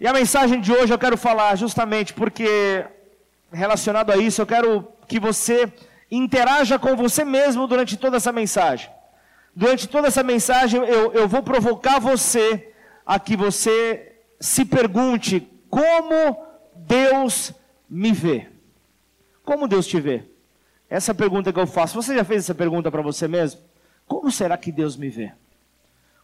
E a mensagem de hoje eu quero falar justamente porque, relacionado a isso, eu quero que você interaja com você mesmo durante toda essa mensagem. Durante toda essa mensagem, eu, eu vou provocar você a que você se pergunte como Deus me vê. Como Deus te vê? Essa pergunta que eu faço. Você já fez essa pergunta para você mesmo? Como será que Deus me vê?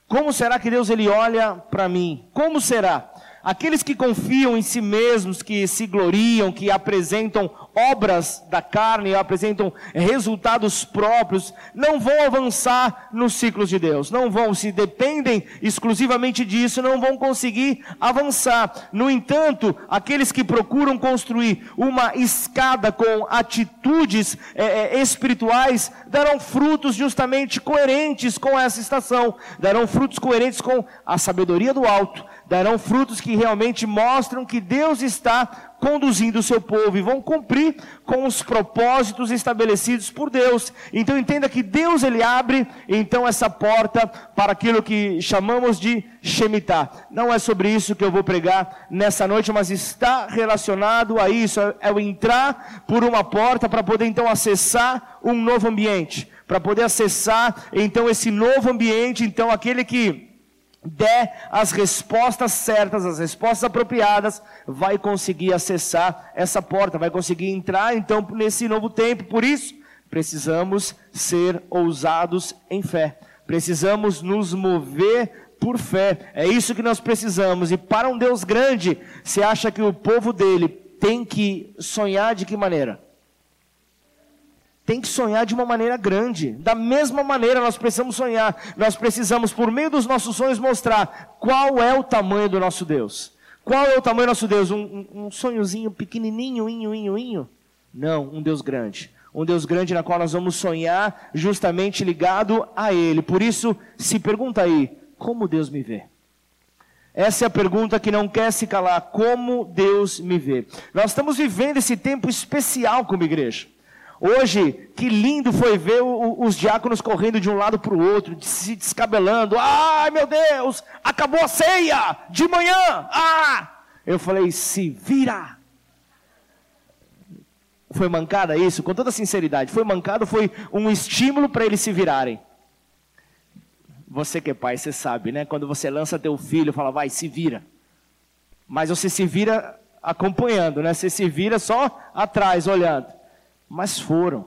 Como será que Deus ele olha para mim? Como será? Aqueles que confiam em si mesmos, que se gloriam, que apresentam obras da carne, apresentam resultados próprios, não vão avançar nos ciclos de Deus. Não vão, se dependem exclusivamente disso, não vão conseguir avançar. No entanto, aqueles que procuram construir uma escada com atitudes é, espirituais darão frutos justamente coerentes com essa estação, darão frutos coerentes com a sabedoria do alto darão frutos que realmente mostram que Deus está conduzindo o seu povo e vão cumprir com os propósitos estabelecidos por Deus. Então entenda que Deus ele abre então essa porta para aquilo que chamamos de Shemitah. Não é sobre isso que eu vou pregar nessa noite, mas está relacionado a isso, é o entrar por uma porta para poder então acessar um novo ambiente, para poder acessar então esse novo ambiente, então aquele que der as respostas certas, as respostas apropriadas, vai conseguir acessar essa porta, vai conseguir entrar então nesse novo tempo. Por isso, precisamos ser ousados em fé. Precisamos nos mover por fé. É isso que nós precisamos. E para um Deus grande, você acha que o povo dele tem que sonhar de que maneira? Tem que sonhar de uma maneira grande. Da mesma maneira, nós precisamos sonhar. Nós precisamos, por meio dos nossos sonhos, mostrar qual é o tamanho do nosso Deus. Qual é o tamanho do nosso Deus? Um, um, sonhozinho pequenininho, inho, inho, inho? Não, um Deus grande. Um Deus grande na qual nós vamos sonhar justamente ligado a Ele. Por isso, se pergunta aí, como Deus me vê? Essa é a pergunta que não quer se calar. Como Deus me vê? Nós estamos vivendo esse tempo especial como igreja. Hoje, que lindo foi ver os diáconos correndo de um lado para o outro, se descabelando. Ai meu Deus, acabou a ceia de manhã. Ah! Eu falei, se vira. Foi mancada isso? Com toda sinceridade, foi mancado, foi um estímulo para eles se virarem. Você que é pai, você sabe, né? Quando você lança teu filho, fala, vai, se vira. Mas você se vira acompanhando, né? Você se vira só atrás, olhando. Mas foram.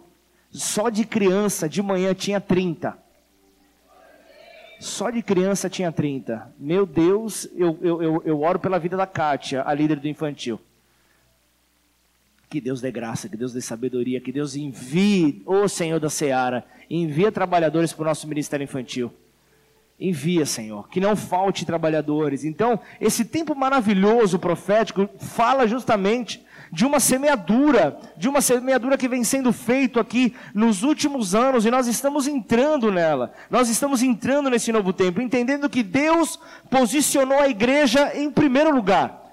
Só de criança, de manhã, tinha 30. Só de criança tinha 30. Meu Deus, eu, eu, eu, eu oro pela vida da Kátia, a líder do infantil. Que Deus dê graça, que Deus dê sabedoria, que Deus envie, ô oh Senhor da Seara, envia trabalhadores para o nosso ministério infantil. Envia, Senhor, que não falte trabalhadores. Então, esse tempo maravilhoso profético fala justamente de uma semeadura, de uma semeadura que vem sendo feito aqui nos últimos anos e nós estamos entrando nela. Nós estamos entrando nesse novo tempo, entendendo que Deus posicionou a igreja em primeiro lugar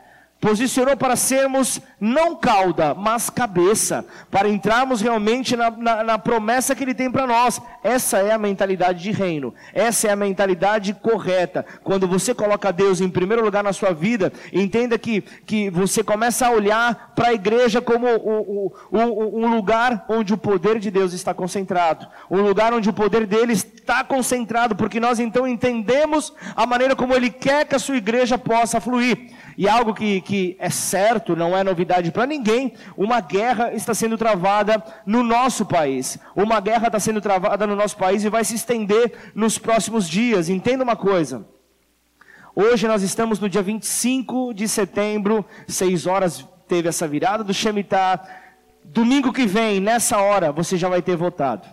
posicionou para sermos não cauda, mas cabeça, para entrarmos realmente na, na, na promessa que Ele tem para nós. Essa é a mentalidade de reino, essa é a mentalidade correta. Quando você coloca Deus em primeiro lugar na sua vida, entenda que, que você começa a olhar para a igreja como um, um, um lugar onde o poder de Deus está concentrado, um lugar onde o poder dele está concentrado, porque nós então entendemos a maneira como Ele quer que a sua igreja possa fluir. E algo que, que é certo, não é novidade para ninguém, uma guerra está sendo travada no nosso país. Uma guerra está sendo travada no nosso país e vai se estender nos próximos dias. Entenda uma coisa. Hoje nós estamos no dia 25 de setembro, 6 horas teve essa virada do Shemitah. Domingo que vem, nessa hora, você já vai ter votado.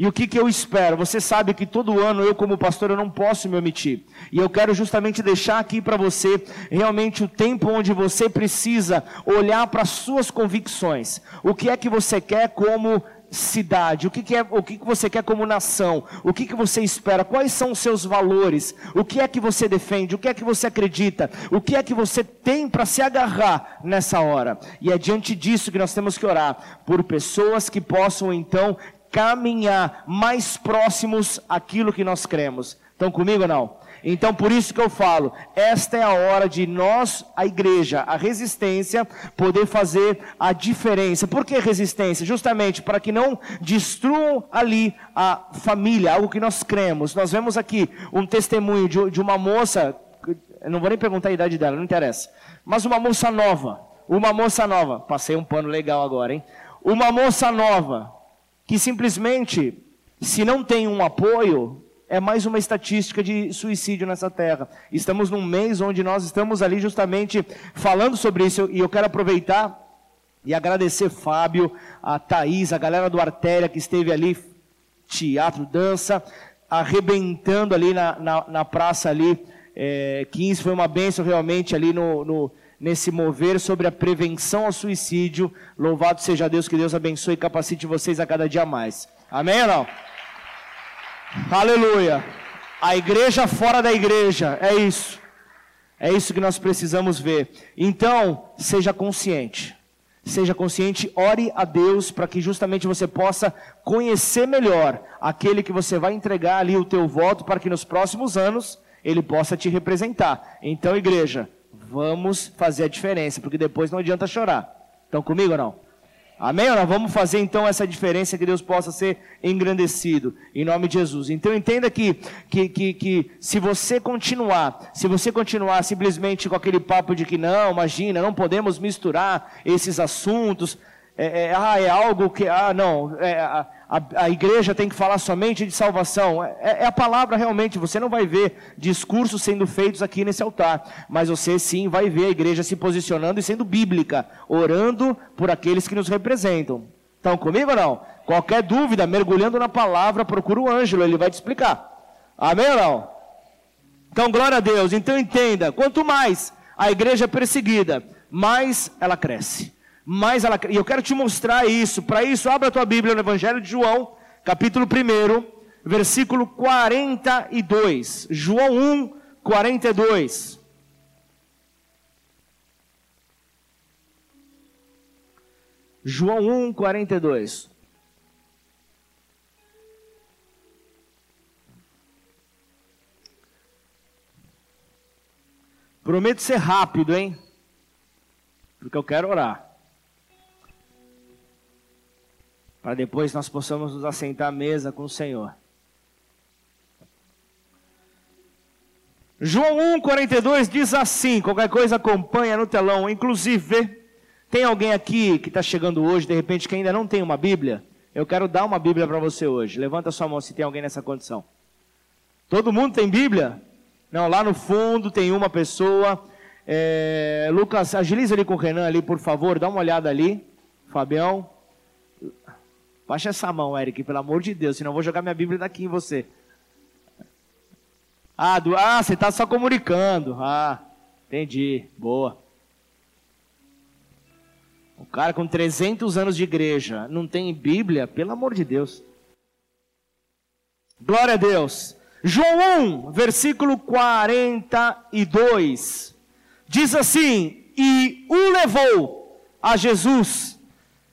E o que, que eu espero? Você sabe que todo ano eu, como pastor, eu não posso me omitir. E eu quero justamente deixar aqui para você realmente o tempo onde você precisa olhar para as suas convicções. O que é que você quer como cidade, o que, que é, o que, que você quer como nação, o que, que você espera, quais são os seus valores, o que é que você defende, o que é que você acredita, o que é que você tem para se agarrar nessa hora. E é diante disso que nós temos que orar por pessoas que possam então caminhar mais próximos àquilo que nós cremos. Estão comigo ou não? Então, por isso que eu falo, esta é a hora de nós, a igreja, a resistência, poder fazer a diferença. Por que resistência? Justamente para que não destruam ali a família, algo que nós cremos. Nós vemos aqui um testemunho de, de uma moça, não vou nem perguntar a idade dela, não interessa, mas uma moça nova, uma moça nova, passei um pano legal agora, hein? Uma moça nova, que simplesmente, se não tem um apoio, é mais uma estatística de suicídio nessa terra. Estamos num mês onde nós estamos ali justamente falando sobre isso, e eu quero aproveitar e agradecer Fábio, a Thaís, a galera do Artéria que esteve ali, teatro, dança, arrebentando ali na, na, na praça ali, é, 15, foi uma benção realmente ali no, no, nesse mover sobre a prevenção ao suicídio. Louvado seja Deus, que Deus abençoe e capacite vocês a cada dia mais. Amém ou não? Aleluia. A igreja fora da igreja, é isso. É isso que nós precisamos ver. Então, seja consciente. Seja consciente, ore a Deus para que justamente você possa conhecer melhor aquele que você vai entregar ali o teu voto para que nos próximos anos ele possa te representar. Então, igreja, vamos fazer a diferença, porque depois não adianta chorar. Estão comigo ou não? Amém ou não? Vamos fazer então essa diferença que Deus possa ser engrandecido em nome de Jesus. Então entenda que, que, que, que se você continuar, se você continuar simplesmente com aquele papo de que não, imagina, não podemos misturar esses assuntos, é, é, ah, é algo que, ah, não, é, a, a, igreja tem que falar somente de salvação. É, é, a palavra realmente, você não vai ver discursos sendo feitos aqui nesse altar, mas você sim vai ver a igreja se posicionando e sendo bíblica, orando por aqueles que nos representam. Estão comigo ou não? Qualquer dúvida, mergulhando na palavra, procura o Ângelo, ele vai te explicar. Amém ou não? Então, glória a Deus. Então, entenda: quanto mais a igreja é perseguida, mais ela cresce mais ela. E eu quero te mostrar isso. Para isso, abra a tua Bíblia no Evangelho de João, capítulo 1, versículo 42. João 1, 42. João 1, 42. Prometo ser rápido, hein? Porque eu quero orar. Para depois nós possamos nos assentar à mesa com o Senhor. João 1,42 diz assim: qualquer coisa acompanha no telão, inclusive, tem alguém aqui que está chegando hoje, de repente, que ainda não tem uma Bíblia? Eu quero dar uma Bíblia para você hoje. Levanta sua mão se tem alguém nessa condição. Todo mundo tem Bíblia? Não, lá no fundo tem uma pessoa. É, Lucas, agiliza ali com o Renan ali, por favor, dá uma olhada ali. Fabião. Baixa essa mão, Eric, pelo amor de Deus, senão eu vou jogar minha Bíblia daqui em você. Ah, do, ah você está só comunicando. Ah, entendi. Boa. O cara com 300 anos de igreja não tem Bíblia, pelo amor de Deus. Glória a Deus. João 1, versículo 42. Diz assim: E o levou a Jesus.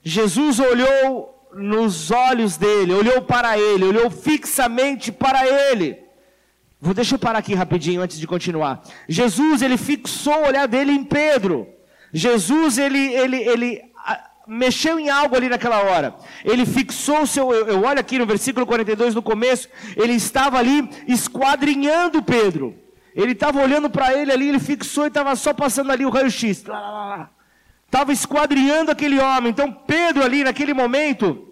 Jesus olhou nos olhos dele, olhou para ele, olhou fixamente para ele. Vou deixa eu parar aqui rapidinho antes de continuar. Jesus, ele fixou o olhar dele em Pedro. Jesus, ele, ele, ele mexeu em algo ali naquela hora. Ele fixou o seu, eu, eu olho aqui no versículo 42 no começo, ele estava ali esquadrinhando Pedro. Ele estava olhando para ele ali, ele fixou e estava só passando ali o raio-x. Estava esquadrinhando aquele homem. Então Pedro ali naquele momento,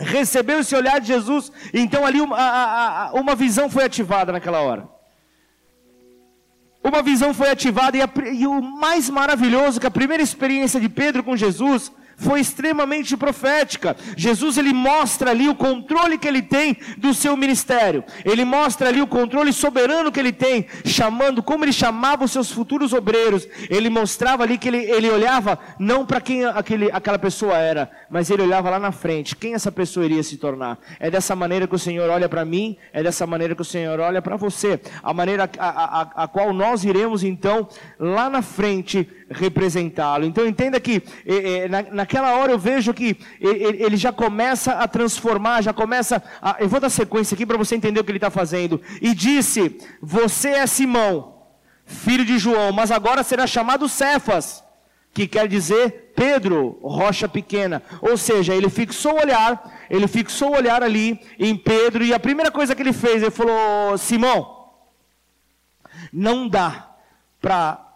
recebeu esse olhar de Jesus, então ali uma, a, a, uma visão foi ativada naquela hora. Uma visão foi ativada, e, a, e o mais maravilhoso que a primeira experiência de Pedro com Jesus foi extremamente profética. Jesus ele mostra ali o controle que ele tem do seu ministério. Ele mostra ali o controle soberano que ele tem, chamando como ele chamava os seus futuros obreiros. Ele mostrava ali que ele, ele olhava não para quem aquele, aquela pessoa era, mas ele olhava lá na frente, quem essa pessoa iria se tornar. É dessa maneira que o Senhor olha para mim, é dessa maneira que o Senhor olha para você. A maneira a, a, a, a qual nós iremos então lá na frente representá-lo. Então entenda que é, é, na, naquela hora eu vejo que ele, ele já começa a transformar, já começa. A, eu vou dar sequência aqui para você entender o que ele está fazendo. E disse: Você é Simão, filho de João, mas agora será chamado Cefas, que quer dizer Pedro, rocha pequena. Ou seja, ele fixou o olhar, ele fixou o olhar ali em Pedro, e a primeira coisa que ele fez, ele falou: Simão, não dá para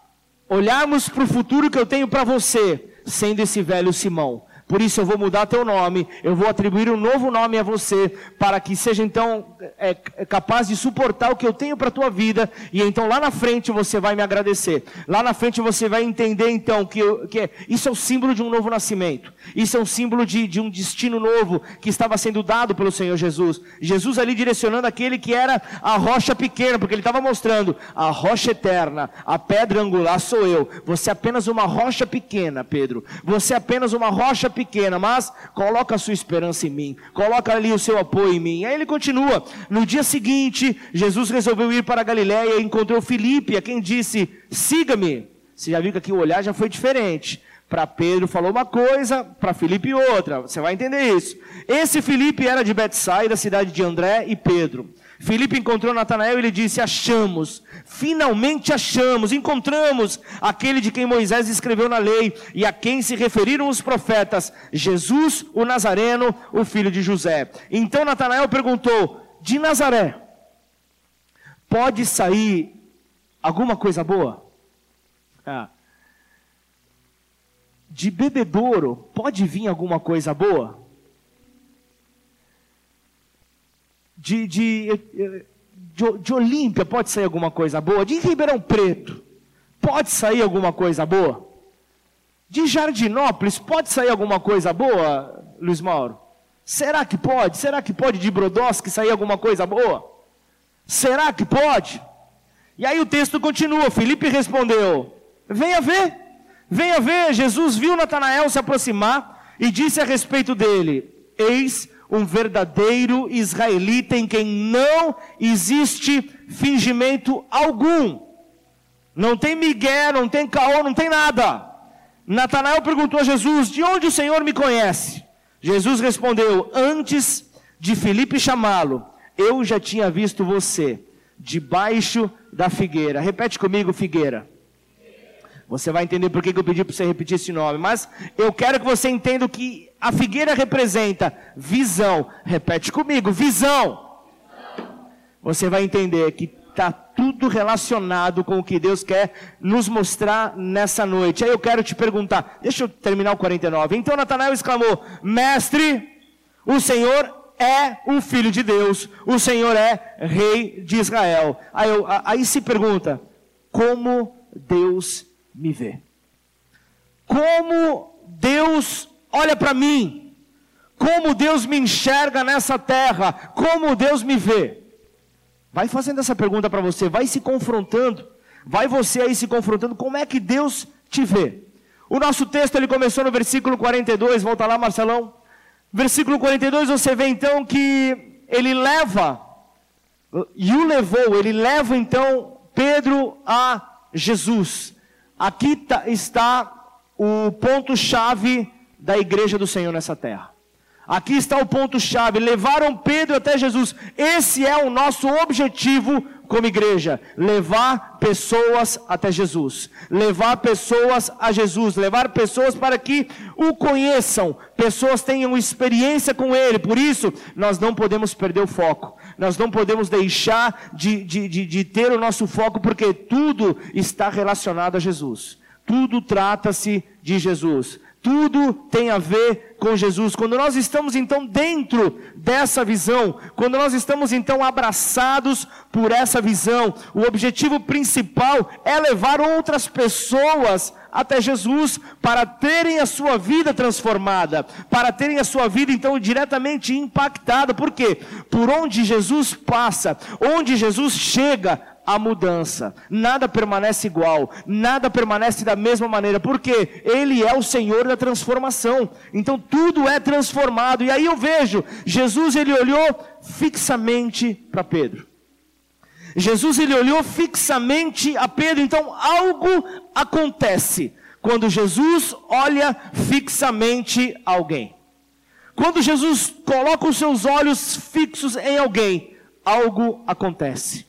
olharmos para o futuro que eu tenho para você, sendo esse velho Simão. Por isso eu vou mudar teu nome, eu vou atribuir um novo nome a você, para que seja então é, é capaz de suportar o que eu tenho para a tua vida, e então lá na frente você vai me agradecer. Lá na frente você vai entender então que, eu, que isso é o símbolo de um novo nascimento, isso é um símbolo de, de um destino novo que estava sendo dado pelo Senhor Jesus. Jesus ali direcionando aquele que era a rocha pequena, porque ele estava mostrando a rocha eterna, a pedra angular sou eu. Você é apenas uma rocha pequena, Pedro. Você é apenas uma rocha pequena, mas coloca a sua esperança em mim, coloca ali o seu apoio em mim. Aí ele continua. No dia seguinte, Jesus resolveu ir para Galiléia e encontrou Filipe, a quem disse: Siga-me. Você já viu que aqui o olhar já foi diferente. Para Pedro falou uma coisa, para Filipe outra. Você vai entender isso. Esse Filipe era de Betsaida, cidade de André e Pedro. Filipe encontrou Natanael e lhe disse: Achamos, finalmente achamos, encontramos aquele de quem Moisés escreveu na lei e a quem se referiram os profetas, Jesus o Nazareno, o filho de José. Então Natanael perguntou: De Nazaré, pode sair alguma coisa boa? Ah. De bebedouro, pode vir alguma coisa boa? de, de, de, de Olímpia pode sair alguma coisa boa? De Ribeirão Preto pode sair alguma coisa boa? De Jardinópolis pode sair alguma coisa boa, Luiz Mauro? Será que pode? Será que pode de Brodowski sair alguma coisa boa? Será que pode? E aí o texto continua, Felipe respondeu: Venha ver, venha ver. Jesus viu Natanael se aproximar e disse a respeito dele: Eis um verdadeiro israelita em quem não existe fingimento algum. Não tem migué, não tem caô, não tem nada. Natanael perguntou a Jesus: De onde o Senhor me conhece? Jesus respondeu: Antes de Felipe chamá-lo, eu já tinha visto você debaixo da figueira. Repete comigo, figueira. Você vai entender por que eu pedi para você repetir esse nome. Mas eu quero que você entenda que a figueira representa. Visão. Repete comigo, visão. Você vai entender que está tudo relacionado com o que Deus quer nos mostrar nessa noite. Aí eu quero te perguntar, deixa eu terminar o 49. Então Natanael exclamou: Mestre, o Senhor é o Filho de Deus, o Senhor é Rei de Israel. Aí, eu, aí se pergunta: como Deus me vê. Como Deus olha para mim, como Deus me enxerga nessa terra, como Deus me vê. Vai fazendo essa pergunta para você, vai se confrontando, vai você aí se confrontando, como é que Deus te vê? O nosso texto ele começou no versículo 42, volta lá Marcelão. Versículo 42 você vê então que ele leva, e o levou, ele leva então Pedro a Jesus. Aqui tá, está o ponto-chave da igreja do Senhor nessa terra. Aqui está o ponto-chave. Levaram Pedro até Jesus. Esse é o nosso objetivo como igreja: levar pessoas até Jesus. Levar pessoas a Jesus. Levar pessoas para que o conheçam. Pessoas tenham experiência com Ele. Por isso, nós não podemos perder o foco. Nós não podemos deixar de, de, de, de ter o nosso foco, porque tudo está relacionado a Jesus. Tudo trata-se de Jesus. Tudo tem a ver com Jesus. Quando nós estamos então dentro dessa visão, quando nós estamos então abraçados por essa visão, o objetivo principal é levar outras pessoas até Jesus para terem a sua vida transformada, para terem a sua vida então diretamente impactada. Por quê? Por onde Jesus passa, onde Jesus chega, a mudança. Nada permanece igual, nada permanece da mesma maneira, porque Ele é o Senhor da transformação. Então tudo é transformado. E aí eu vejo, Jesus ele olhou fixamente para Pedro. Jesus ele olhou fixamente a Pedro, então algo acontece. quando Jesus olha fixamente alguém. Quando Jesus coloca os seus olhos fixos em alguém, algo acontece.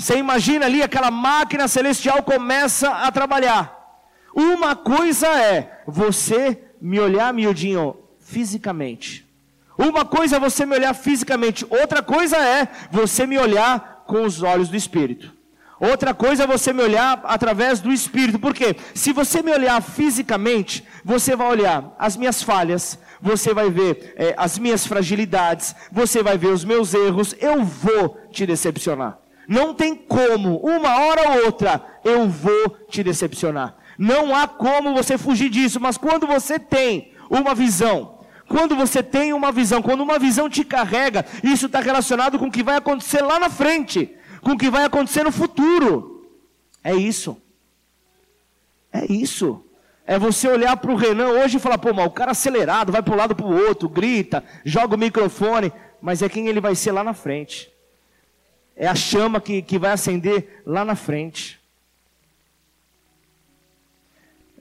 Você imagina ali aquela máquina celestial começa a trabalhar. Uma coisa é você me olhar, miudinho, fisicamente. Uma coisa é você me olhar fisicamente, outra coisa é você me olhar com os olhos do Espírito. Outra coisa é você me olhar através do Espírito, porque se você me olhar fisicamente, você vai olhar as minhas falhas, você vai ver é, as minhas fragilidades, você vai ver os meus erros, eu vou te decepcionar. Não tem como, uma hora ou outra, eu vou te decepcionar. Não há como você fugir disso, mas quando você tem uma visão, quando você tem uma visão, quando uma visão te carrega, isso está relacionado com o que vai acontecer lá na frente, com o que vai acontecer no futuro. É isso. É isso. É você olhar para o Renan hoje e falar, pô, mas o cara acelerado, vai para um lado para o outro, grita, joga o microfone, mas é quem ele vai ser lá na frente. É a chama que, que vai acender lá na frente.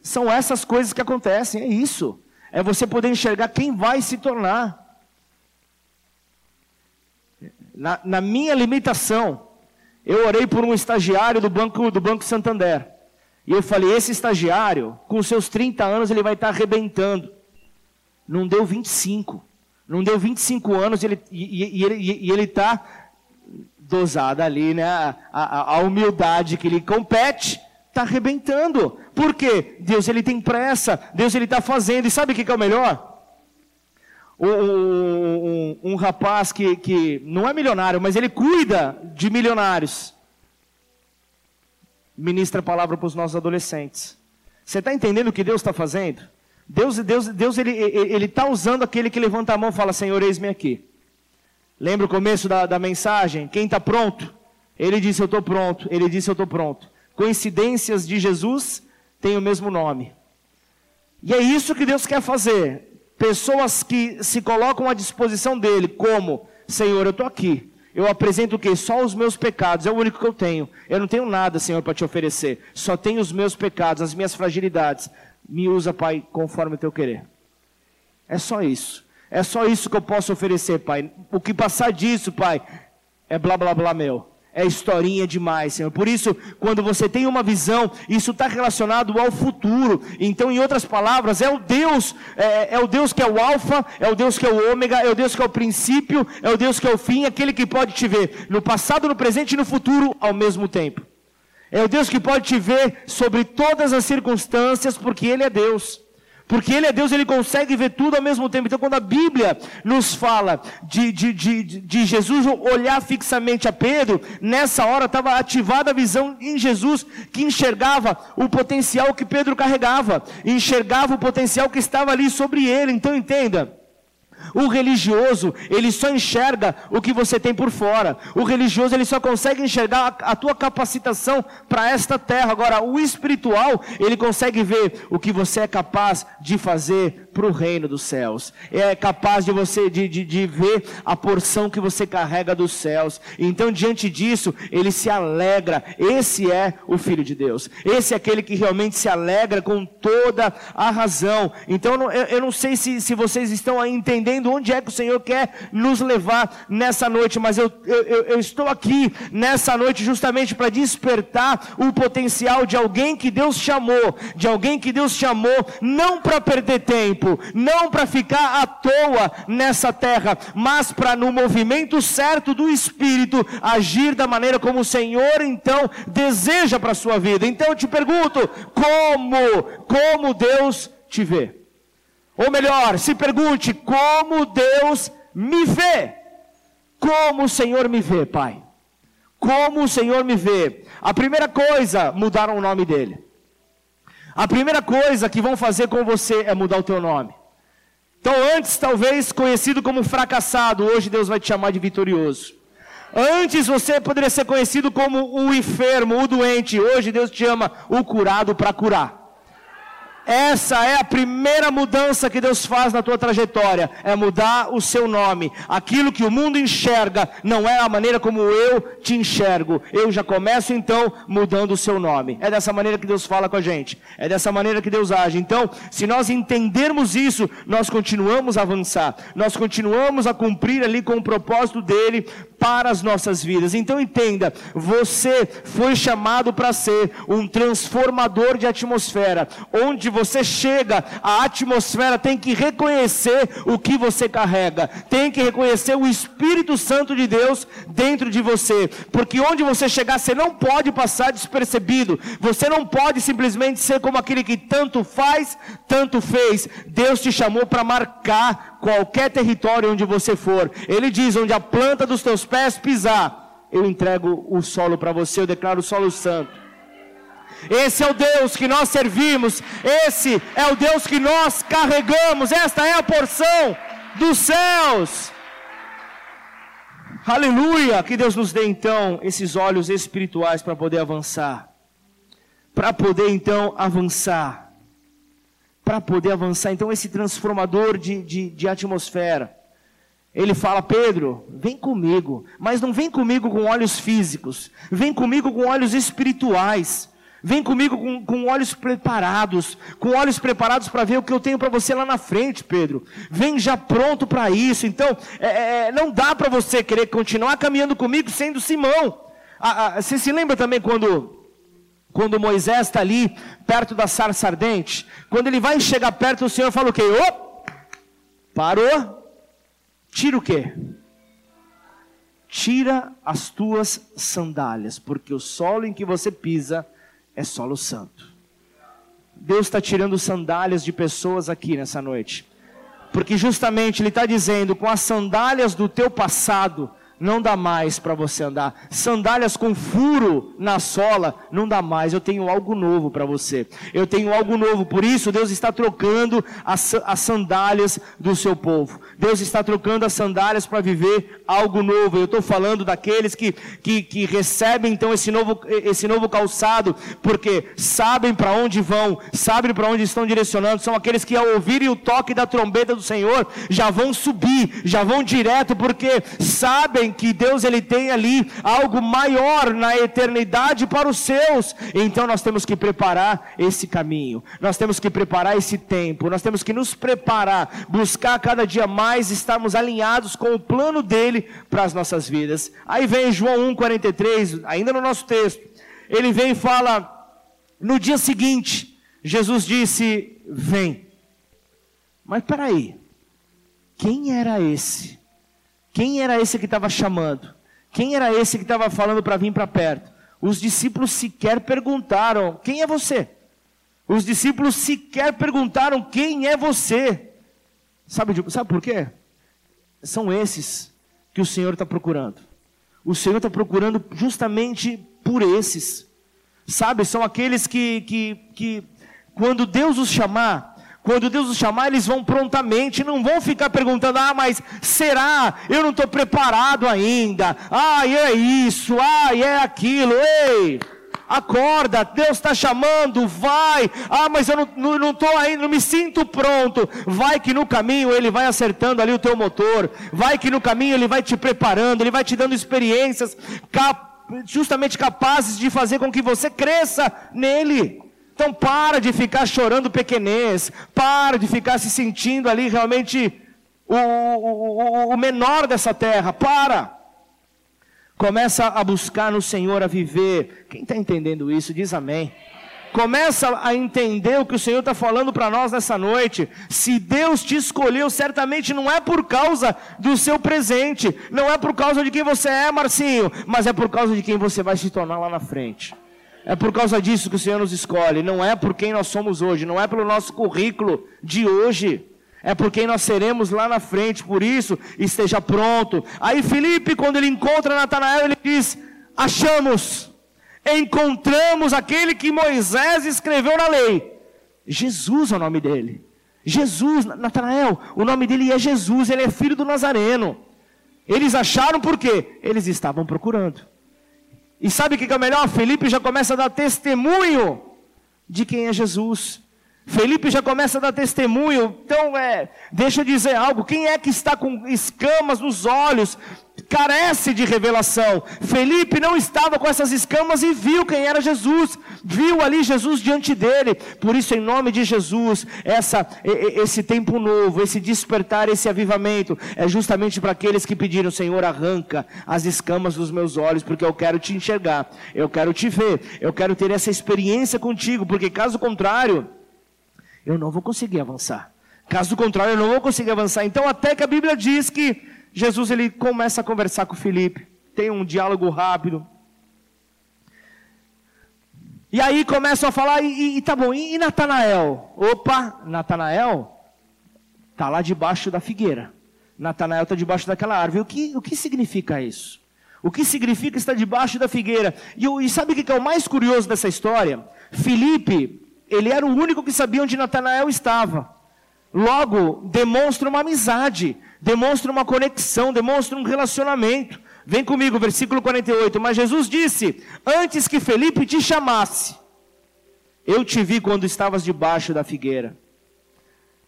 São essas coisas que acontecem, é isso. É você poder enxergar quem vai se tornar. Na, na minha limitação, eu orei por um estagiário do Banco, do Banco Santander. E eu falei: esse estagiário, com seus 30 anos, ele vai estar arrebentando. Não deu 25. Não deu 25 anos e ele está dosado ali, né? A, a, a humildade que ele compete está arrebentando. Por quê? Deus ele tem pressa, Deus ele está fazendo. E sabe o que, que é o melhor? Um, um, um, rapaz que, que não é milionário, mas ele cuida de milionários. Ministra a palavra para os nossos adolescentes. Você está entendendo o que Deus está fazendo? Deus, Deus, Deus ele está usando aquele que levanta a mão e fala: Senhor, eis-me aqui. Lembra o começo da, da mensagem? Quem está pronto? Ele disse: Eu estou pronto. Ele disse: Eu estou pronto coincidências de Jesus têm o mesmo nome. E é isso que Deus quer fazer. Pessoas que se colocam à disposição dele, como Senhor, eu estou aqui. Eu apresento o que? Só os meus pecados, é o único que eu tenho. Eu não tenho nada, Senhor, para te oferecer. Só tenho os meus pecados, as minhas fragilidades. Me usa, Pai, conforme o teu querer. É só isso. É só isso que eu posso oferecer, Pai. O que passar disso, Pai, é blá blá blá meu é historinha demais, Senhor. Por isso, quando você tem uma visão, isso está relacionado ao futuro. Então, em outras palavras, é o Deus, é, é, o Deus que é o Alfa, é o Deus que é o Ômega, é o Deus que é o princípio, é o Deus que é o fim, aquele que pode te ver no passado, no presente e no futuro ao mesmo tempo. É o Deus que pode te ver sobre todas as circunstâncias, porque Ele é Deus. Porque Ele é Deus, Ele consegue ver tudo ao mesmo tempo. Então, quando a Bíblia nos fala de, de, de, de Jesus olhar fixamente a Pedro, nessa hora estava ativada a visão em Jesus, que enxergava o potencial que Pedro carregava, enxergava o potencial que estava ali sobre ele. Então, entenda. O religioso, ele só enxerga o que você tem por fora. O religioso, ele só consegue enxergar a, a tua capacitação para esta terra. Agora, o espiritual, ele consegue ver o que você é capaz de fazer para o reino dos céus. É capaz de você de, de, de ver a porção que você carrega dos céus. Então, diante disso, ele se alegra. Esse é o Filho de Deus. Esse é aquele que realmente se alegra com toda a razão. Então, eu, eu não sei se, se vocês estão entendendo onde é que o Senhor quer nos levar nessa noite, mas eu, eu, eu estou aqui nessa noite justamente para despertar o potencial de alguém que Deus chamou, de alguém que Deus chamou, não para perder tempo tempo, não para ficar à toa nessa terra, mas para no movimento certo do Espírito agir da maneira como o Senhor então deseja para a sua vida. Então eu te pergunto, como, como Deus te vê? Ou melhor, se pergunte, como Deus me vê? Como o Senhor me vê, Pai? Como o Senhor me vê? A primeira coisa, mudaram o nome dele. A primeira coisa que vão fazer com você é mudar o teu nome. Então, antes, talvez conhecido como fracassado, hoje Deus vai te chamar de vitorioso. Antes você poderia ser conhecido como o enfermo, o doente, hoje Deus te chama o curado para curar. Essa é a primeira mudança que Deus faz na tua trajetória, é mudar o seu nome. Aquilo que o mundo enxerga não é a maneira como eu te enxergo. Eu já começo então mudando o seu nome. É dessa maneira que Deus fala com a gente. É dessa maneira que Deus age. Então, se nós entendermos isso, nós continuamos a avançar. Nós continuamos a cumprir ali com o propósito dele para as nossas vidas. Então entenda, você foi chamado para ser um transformador de atmosfera. Onde você chega, a atmosfera tem que reconhecer o que você carrega. Tem que reconhecer o Espírito Santo de Deus dentro de você. Porque onde você chegar, você não pode passar despercebido. Você não pode simplesmente ser como aquele que tanto faz, tanto fez. Deus te chamou para marcar qualquer território onde você for. Ele diz: onde a planta dos teus pés pisar, eu entrego o solo para você, eu declaro o solo santo. Esse é o Deus que nós servimos, esse é o Deus que nós carregamos, esta é a porção dos céus. Aleluia! Que Deus nos dê então esses olhos espirituais para poder avançar. Para poder então avançar. Para poder avançar. Então, esse transformador de, de, de atmosfera. Ele fala, Pedro, vem comigo, mas não vem comigo com olhos físicos, vem comigo com olhos espirituais. Vem comigo com, com olhos preparados, com olhos preparados para ver o que eu tenho para você lá na frente, Pedro. Vem já pronto para isso. Então, é, é, não dá para você querer continuar caminhando comigo sendo Simão. Ah, ah, você se lembra também quando, quando Moisés está ali, perto da sarça ardente? Quando ele vai chegar perto, o Senhor fala o quê? Parou, Tira o quê? Tira as tuas sandálias, porque o solo em que você pisa é solo santo. Deus está tirando sandálias de pessoas aqui nessa noite, porque justamente Ele está dizendo: com as sandálias do teu passado, não dá mais para você andar. Sandálias com furo na sola, não dá mais. Eu tenho algo novo para você. Eu tenho algo novo. Por isso, Deus está trocando as, as sandálias do seu povo. Deus está trocando as sandálias para viver algo novo. Eu estou falando daqueles que, que, que, recebem então esse novo, esse novo calçado, porque sabem para onde vão, sabem para onde estão direcionando. São aqueles que, ao ouvirem o toque da trombeta do Senhor, já vão subir, já vão direto, porque sabem que Deus ele tem ali algo maior na eternidade para os seus. Então nós temos que preparar esse caminho. Nós temos que preparar esse tempo. Nós temos que nos preparar, buscar cada dia mais estarmos alinhados com o plano dele para as nossas vidas. Aí vem João 1:43, ainda no nosso texto. Ele vem e fala no dia seguinte, Jesus disse: "Vem". Mas peraí, quem era esse quem era esse que estava chamando? Quem era esse que estava falando para vir para perto? Os discípulos sequer perguntaram: Quem é você? Os discípulos sequer perguntaram: Quem é você? Sabe, sabe por quê? São esses que o Senhor está procurando. O Senhor está procurando justamente por esses. Sabe, são aqueles que, que, que, quando Deus os chamar, quando Deus os chamar, eles vão prontamente, não vão ficar perguntando: ah, mas será? Eu não estou preparado ainda. Ah, é isso, ah, é aquilo. Ei! acorda, Deus está chamando, vai. Ah, mas eu não estou ainda, não me sinto pronto. Vai que no caminho Ele vai acertando ali o teu motor, vai que no caminho Ele vai te preparando, Ele vai te dando experiências justamente capazes de fazer com que você cresça nele. Então para de ficar chorando pequenez, para de ficar se sentindo ali realmente o, o, o menor dessa terra, para. Começa a buscar no Senhor a viver. Quem está entendendo isso, diz amém. Começa a entender o que o Senhor está falando para nós nessa noite. Se Deus te escolheu, certamente não é por causa do seu presente, não é por causa de quem você é, Marcinho, mas é por causa de quem você vai se tornar lá na frente. É por causa disso que o Senhor nos escolhe, não é por quem nós somos hoje, não é pelo nosso currículo de hoje. É por quem nós seremos lá na frente, por isso esteja pronto. Aí Felipe, quando ele encontra Natanael, ele diz: Achamos, encontramos aquele que Moisés escreveu na lei. Jesus é o nome dele. Jesus, Natanael, o nome dele é Jesus, ele é filho do Nazareno. Eles acharam por quê? Eles estavam procurando. E sabe o que é melhor? Felipe já começa a dar testemunho de quem é Jesus. Felipe já começa a dar testemunho. Então, é, deixa eu dizer algo. Quem é que está com escamas nos olhos? Carece de revelação. Felipe não estava com essas escamas e viu quem era Jesus. Viu ali Jesus diante dele. Por isso, em nome de Jesus, essa, esse tempo novo, esse despertar, esse avivamento, é justamente para aqueles que pediram: Senhor, arranca as escamas dos meus olhos, porque eu quero te enxergar, eu quero te ver, eu quero ter essa experiência contigo, porque caso contrário eu não vou conseguir avançar. Caso contrário, eu não vou conseguir avançar. Então, até que a Bíblia diz que Jesus ele começa a conversar com Felipe, tem um diálogo rápido. E aí começam a falar, e, e tá bom, e, e Natanael? Opa, Natanael está lá debaixo da figueira. Natanael está debaixo daquela árvore. O que, o que significa isso? O que significa estar debaixo da figueira? E, e sabe o que é o mais curioso dessa história? Felipe, ele era o único que sabia onde Natanael estava. Logo, demonstra uma amizade, demonstra uma conexão, demonstra um relacionamento. Vem comigo, versículo 48. Mas Jesus disse: Antes que Felipe te chamasse, eu te vi quando estavas debaixo da figueira.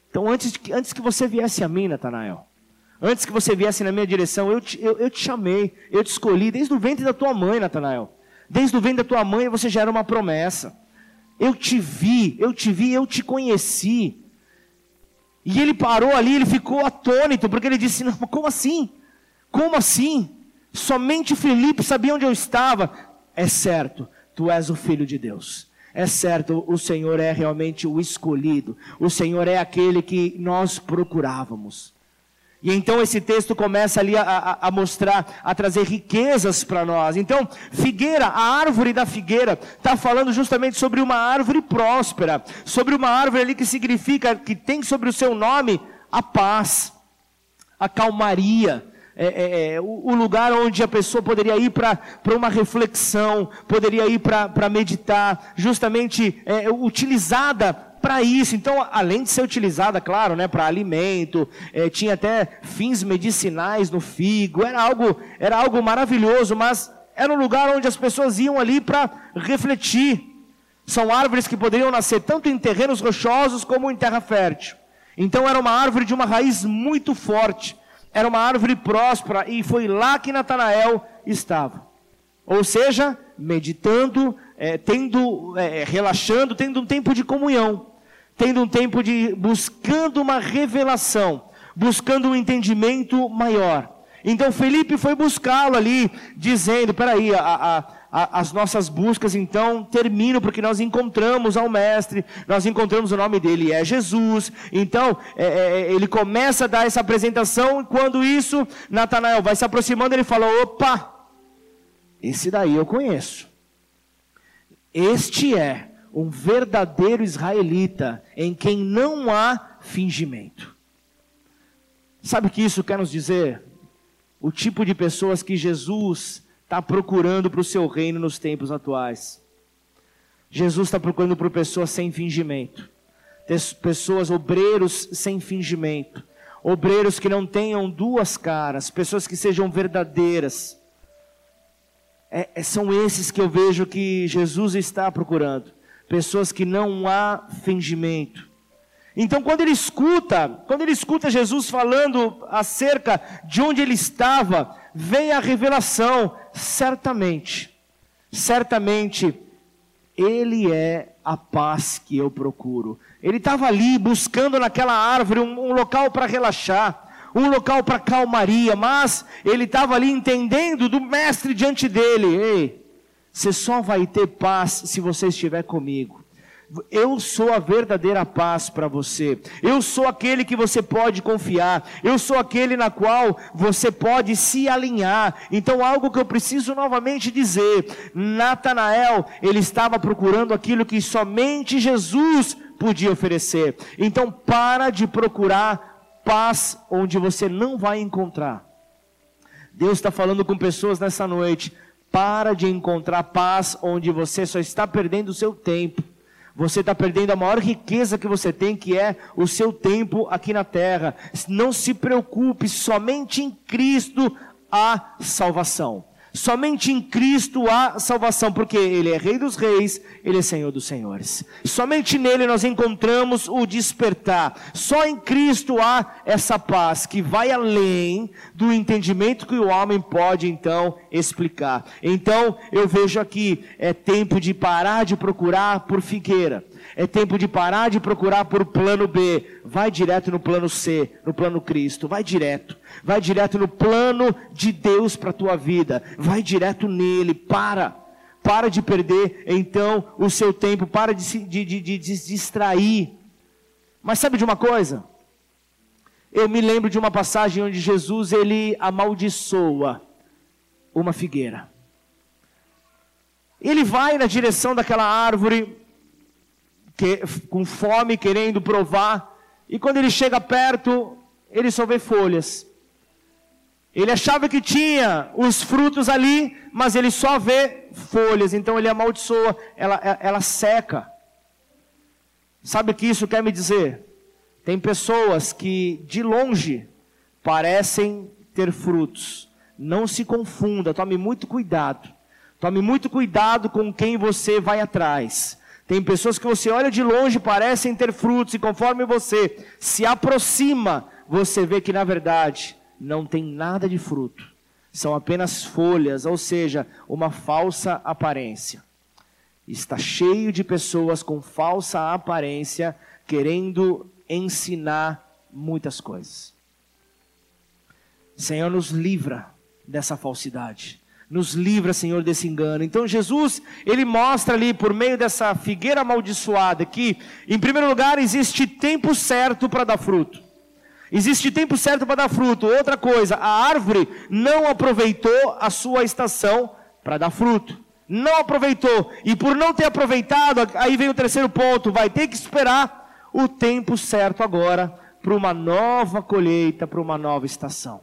Então, antes, antes que você viesse a mim, Natanael, antes que você viesse na minha direção, eu te, eu, eu te chamei, eu te escolhi, desde o ventre da tua mãe, Natanael. Desde o ventre da tua mãe você já era uma promessa. Eu te vi, eu te vi, eu te conheci. E ele parou ali, ele ficou atônito, porque ele disse: Não, como assim? Como assim? Somente Felipe sabia onde eu estava. É certo, tu és o filho de Deus. É certo, o Senhor é realmente o escolhido. O Senhor é aquele que nós procurávamos. E então esse texto começa ali a, a, a mostrar, a trazer riquezas para nós. Então, figueira, a árvore da figueira, está falando justamente sobre uma árvore próspera, sobre uma árvore ali que significa, que tem sobre o seu nome a paz, a calmaria. É, é, é, o, o, lugar onde a pessoa poderia ir para uma reflexão, poderia ir para meditar, justamente é, utilizada para isso. Então, além de ser utilizada, claro, né, para alimento, é, tinha até fins medicinais no figo, era algo, era algo maravilhoso, mas era um lugar onde as pessoas iam ali para refletir. São árvores que poderiam nascer tanto em terrenos rochosos como em terra fértil. Então era uma árvore de uma raiz muito forte, era uma árvore próspera e foi lá que Natanael estava. Ou seja, meditando, é, tendo, é, relaxando, tendo um tempo de comunhão tendo um tempo de buscando uma revelação, buscando um entendimento maior. Então Felipe foi buscá-lo ali, dizendo: peraí, a, a, a, as nossas buscas então terminam, porque nós encontramos ao Mestre, nós encontramos o nome dele, é Jesus. Então é, é, ele começa a dar essa apresentação, e quando isso, Natanael vai se aproximando, ele fala: opa, esse daí eu conheço. Este é um verdadeiro israelita em quem não há fingimento. Sabe o que isso quer nos dizer? O tipo de pessoas que Jesus está procurando para o seu reino nos tempos atuais. Jesus está procurando por pessoas sem fingimento, pessoas, obreiros sem fingimento, obreiros que não tenham duas caras, pessoas que sejam verdadeiras. É, é são esses que eu vejo que Jesus está procurando pessoas que não há fingimento. Então, quando ele escuta, quando ele escuta Jesus falando acerca de onde ele estava, vem a revelação, certamente, certamente, ele é a paz que eu procuro. Ele estava ali buscando naquela árvore um, um local para relaxar, um local para calmaria, mas ele estava ali entendendo do mestre diante dele: ei, você só vai ter paz se você estiver comigo. Eu sou a verdadeira paz para você. Eu sou aquele que você pode confiar. Eu sou aquele na qual você pode se alinhar. Então, algo que eu preciso novamente dizer: Natanael, ele estava procurando aquilo que somente Jesus podia oferecer. Então, para de procurar paz onde você não vai encontrar. Deus está falando com pessoas nessa noite. Para de encontrar paz onde você só está perdendo o seu tempo. Você está perdendo a maior riqueza que você tem, que é o seu tempo aqui na terra. Não se preocupe, somente em Cristo há salvação. Somente em Cristo há salvação, porque Ele é Rei dos Reis, Ele é Senhor dos Senhores. Somente nele nós encontramos o despertar. Só em Cristo há essa paz que vai além do entendimento que o homem pode então explicar. Então eu vejo aqui, é tempo de parar de procurar por figueira. É tempo de parar de procurar por plano B. Vai direto no plano C, no plano Cristo. Vai direto. Vai direto no plano de Deus para a tua vida. Vai direto nele. Para. Para de perder então o seu tempo. Para de se de, de, de, de distrair. Mas sabe de uma coisa? Eu me lembro de uma passagem onde Jesus ele amaldiçoa uma figueira. Ele vai na direção daquela árvore, que, com fome, querendo provar, e quando ele chega perto, ele só vê folhas. Ele achava que tinha os frutos ali, mas ele só vê folhas, então ele amaldiçoa, ela, ela seca. Sabe o que isso quer me dizer? Tem pessoas que de longe parecem ter frutos. Não se confunda, tome muito cuidado. Tome muito cuidado com quem você vai atrás. Tem pessoas que você olha de longe parecem ter frutos, e conforme você se aproxima, você vê que na verdade não tem nada de fruto. São apenas folhas, ou seja, uma falsa aparência. Está cheio de pessoas com falsa aparência, querendo ensinar muitas coisas. Senhor, nos livra dessa falsidade. Nos livra, Senhor, desse engano. Então Jesus, ele mostra ali por meio dessa figueira amaldiçoada que, em primeiro lugar, existe tempo certo para dar fruto. Existe tempo certo para dar fruto. Outra coisa, a árvore não aproveitou a sua estação para dar fruto. Não aproveitou. E por não ter aproveitado, aí vem o terceiro ponto, vai ter que esperar o tempo certo agora para uma nova colheita, para uma nova estação.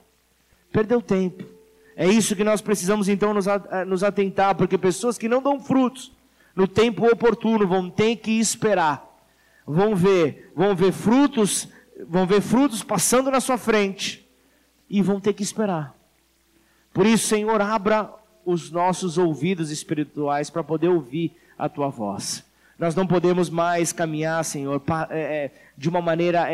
Perdeu tempo. É isso que nós precisamos então nos atentar, porque pessoas que não dão frutos no tempo oportuno vão ter que esperar. Vão ver, vão ver frutos, vão ver frutos passando na sua frente e vão ter que esperar. Por isso, Senhor, abra os nossos ouvidos espirituais para poder ouvir a tua voz. Nós não podemos mais caminhar, Senhor, eh, eh, de uma maneira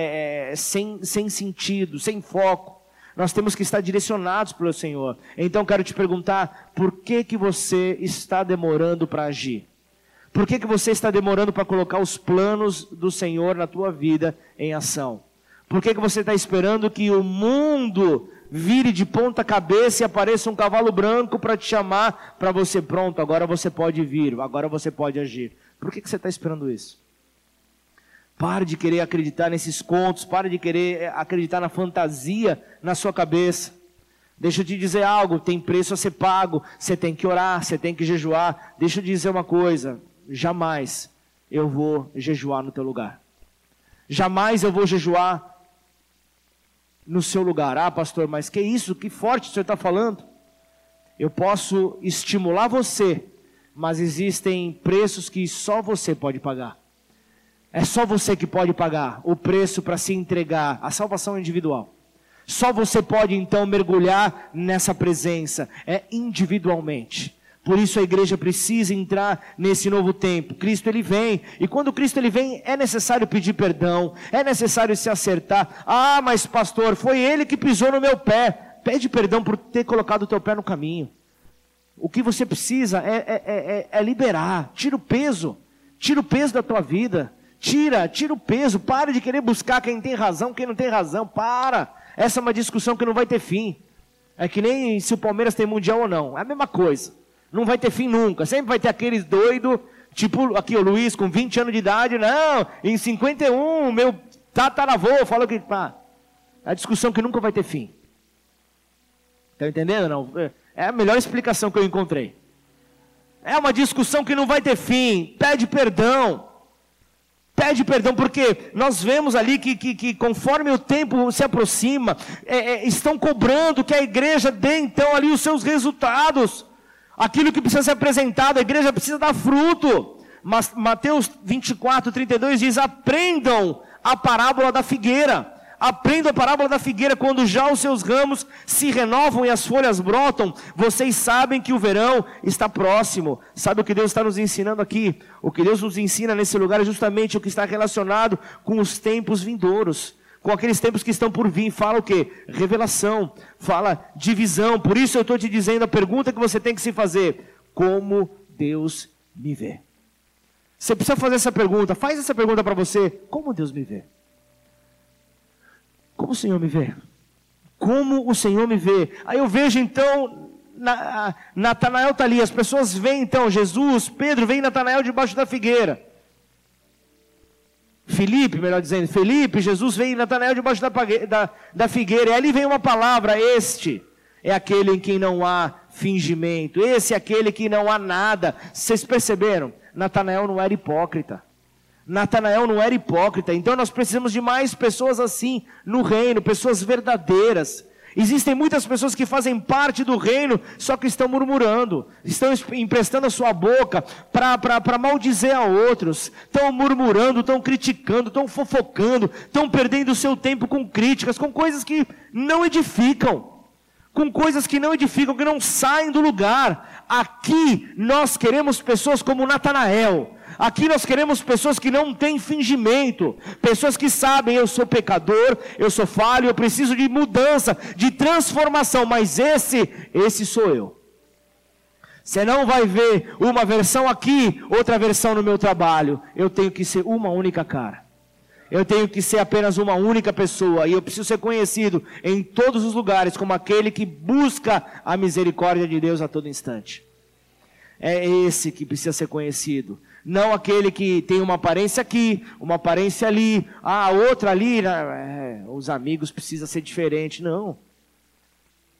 sem, sem sentido, sem foco. Nós temos que estar direcionados pelo Senhor. Então quero te perguntar, por que que você está demorando para agir? Por que que você está demorando para colocar os planos do Senhor na tua vida em ação? Por que que você está esperando que o mundo vire de ponta cabeça e apareça um cavalo branco para te chamar para você pronto? Agora você pode vir, agora você pode agir. Por que que você está esperando isso? Pare de querer acreditar nesses contos, pare de querer eh, acreditar na fantasia na sua cabeça. Deixa eu te dizer algo, tem preço a ser pago, você tem que orar, você tem que jejuar. Deixa eu te dizer uma coisa, jamais eu vou jejuar no teu lugar. Jamais eu vou jejuar no seu lugar. Ah, pastor, mas que isso? Que forte o senhor está falando. Eu posso estimular você, mas existem preços que só você pode pagar. É só você que pode pagar o preço para se entregar à salvação individual. Só você pode então mergulhar nessa presença, é individualmente. Por isso a igreja precisa entrar nesse novo tempo. Cristo ele vem, e quando Cristo ele vem, é necessário pedir perdão, é necessário se acertar. Ah, mas pastor, foi ele que pisou no meu pé. Pede perdão por ter colocado o teu pé no caminho. O que você precisa é, é, é, é liberar, tira o peso, tira o peso da tua vida. Tira, tira o peso, para de querer buscar quem tem razão, quem não tem razão, para. Essa é uma discussão que não vai ter fim. É que nem se o Palmeiras tem mundial ou não, é a mesma coisa. Não vai ter fim nunca. Sempre vai ter aqueles doidos, tipo aqui o Luiz com 20 anos de idade, não, em 51, meu tataravô falou que. Pá, é a discussão que nunca vai ter fim. Está entendendo? Não? É a melhor explicação que eu encontrei. É uma discussão que não vai ter fim. Pede perdão. Pede perdão, porque nós vemos ali que, que, que conforme o tempo se aproxima, é, é, estão cobrando que a igreja dê então ali os seus resultados. Aquilo que precisa ser apresentado, a igreja precisa dar fruto. Mas Mateus 24, 32 diz: aprendam a parábola da figueira. Aprenda a parábola da figueira, quando já os seus ramos se renovam e as folhas brotam, vocês sabem que o verão está próximo. Sabe o que Deus está nos ensinando aqui? O que Deus nos ensina nesse lugar é justamente o que está relacionado com os tempos vindouros com aqueles tempos que estão por vir. Fala o que? Revelação, fala divisão. Por isso eu estou te dizendo a pergunta que você tem que se fazer: como Deus me vê? Você precisa fazer essa pergunta. Faz essa pergunta para você: como Deus me vê? Como o Senhor me vê? Como o Senhor me vê? Aí eu vejo então na, Natanael está ali, as pessoas veem então Jesus, Pedro vem Natanael debaixo da figueira. Felipe, melhor dizendo, Felipe, Jesus veio em Natanael debaixo da, da, da figueira, e ali vem uma palavra: Este é aquele em quem não há fingimento, esse é aquele que não há nada. Vocês perceberam? Natanael não era hipócrita. Natanael não era hipócrita, então nós precisamos de mais pessoas assim no reino, pessoas verdadeiras, Existem muitas pessoas que fazem parte do reino, só que estão murmurando, estão emprestando a sua boca para maldizer a outros, estão murmurando, estão criticando, estão fofocando, estão perdendo o seu tempo com críticas, com coisas que não edificam, com coisas que não edificam, que não saem do lugar. Aqui nós queremos pessoas como Natanael, Aqui nós queremos pessoas que não têm fingimento, pessoas que sabem eu sou pecador, eu sou falho, eu preciso de mudança, de transformação, mas esse, esse sou eu. Você não vai ver uma versão aqui, outra versão no meu trabalho. Eu tenho que ser uma única cara. Eu tenho que ser apenas uma única pessoa e eu preciso ser conhecido em todos os lugares como aquele que busca a misericórdia de Deus a todo instante. É esse que precisa ser conhecido não aquele que tem uma aparência aqui, uma aparência ali, ah, outra ali, né? é, os amigos precisam ser diferentes. Não.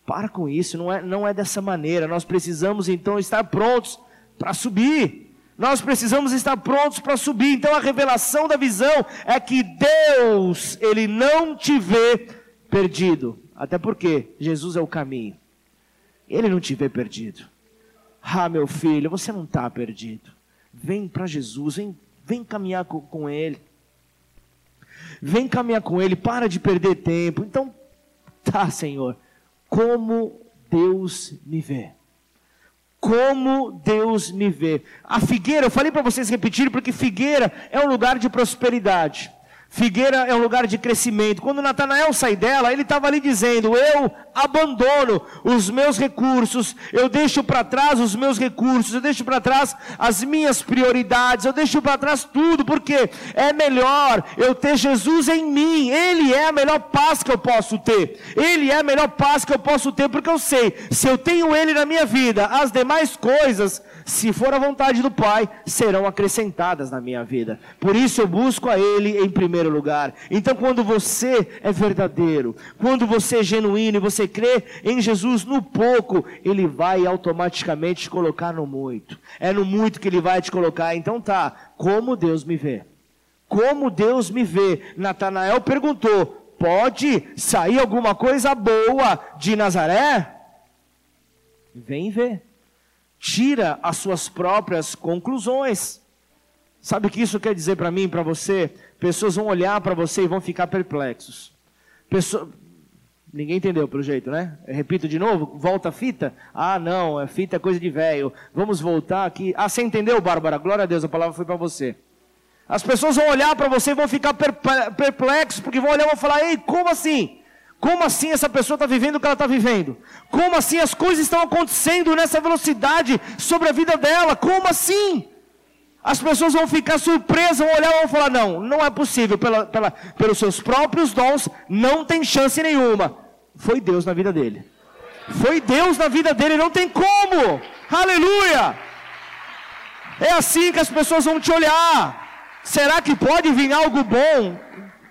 Para com isso, não é, não é dessa maneira. Nós precisamos então estar prontos para subir. Nós precisamos estar prontos para subir. Então a revelação da visão é que Deus, Ele não te vê perdido. Até porque Jesus é o caminho. Ele não te vê perdido. Ah, meu filho, você não está perdido. Vem para Jesus, vem, vem caminhar com, com Ele. Vem caminhar com Ele, para de perder tempo. Então, tá, Senhor, como Deus me vê. Como Deus me vê. A figueira, eu falei para vocês repetirem, porque figueira é um lugar de prosperidade. Figueira é um lugar de crescimento. Quando Natanael sai dela, ele estava ali dizendo: Eu abandono os meus recursos, eu deixo para trás os meus recursos, eu deixo para trás as minhas prioridades, eu deixo para trás tudo, porque é melhor eu ter Jesus em mim. Ele é a melhor paz que eu posso ter. Ele é a melhor paz que eu posso ter, porque eu sei, se eu tenho Ele na minha vida, as demais coisas se for a vontade do Pai, serão acrescentadas na minha vida. Por isso eu busco a Ele em primeiro lugar. Então, quando você é verdadeiro, quando você é genuíno e você crê em Jesus no pouco, Ele vai automaticamente te colocar no muito. É no muito que Ele vai te colocar. Então, tá, como Deus me vê? Como Deus me vê? Natanael perguntou: pode sair alguma coisa boa de Nazaré? Vem ver tira as suas próprias conclusões. Sabe o que isso quer dizer para mim para você? Pessoas vão olhar para você e vão ficar perplexos. Pessoa... Ninguém entendeu pelo jeito, né? Eu repito de novo, volta a fita? Ah, não, a fita é coisa de velho. Vamos voltar aqui. Ah, você entendeu, Bárbara? Glória a Deus, a palavra foi para você. As pessoas vão olhar para você e vão ficar perplexos, porque vão olhar e vão falar: ei, como assim? Como assim essa pessoa está vivendo o que ela está vivendo? Como assim as coisas estão acontecendo nessa velocidade sobre a vida dela? Como assim? As pessoas vão ficar surpresas, vão olhar e vão falar: não, não é possível, pela, pela, pelos seus próprios dons, não tem chance nenhuma. Foi Deus na vida dele. Foi Deus na vida dele, não tem como. Aleluia! É assim que as pessoas vão te olhar. Será que pode vir algo bom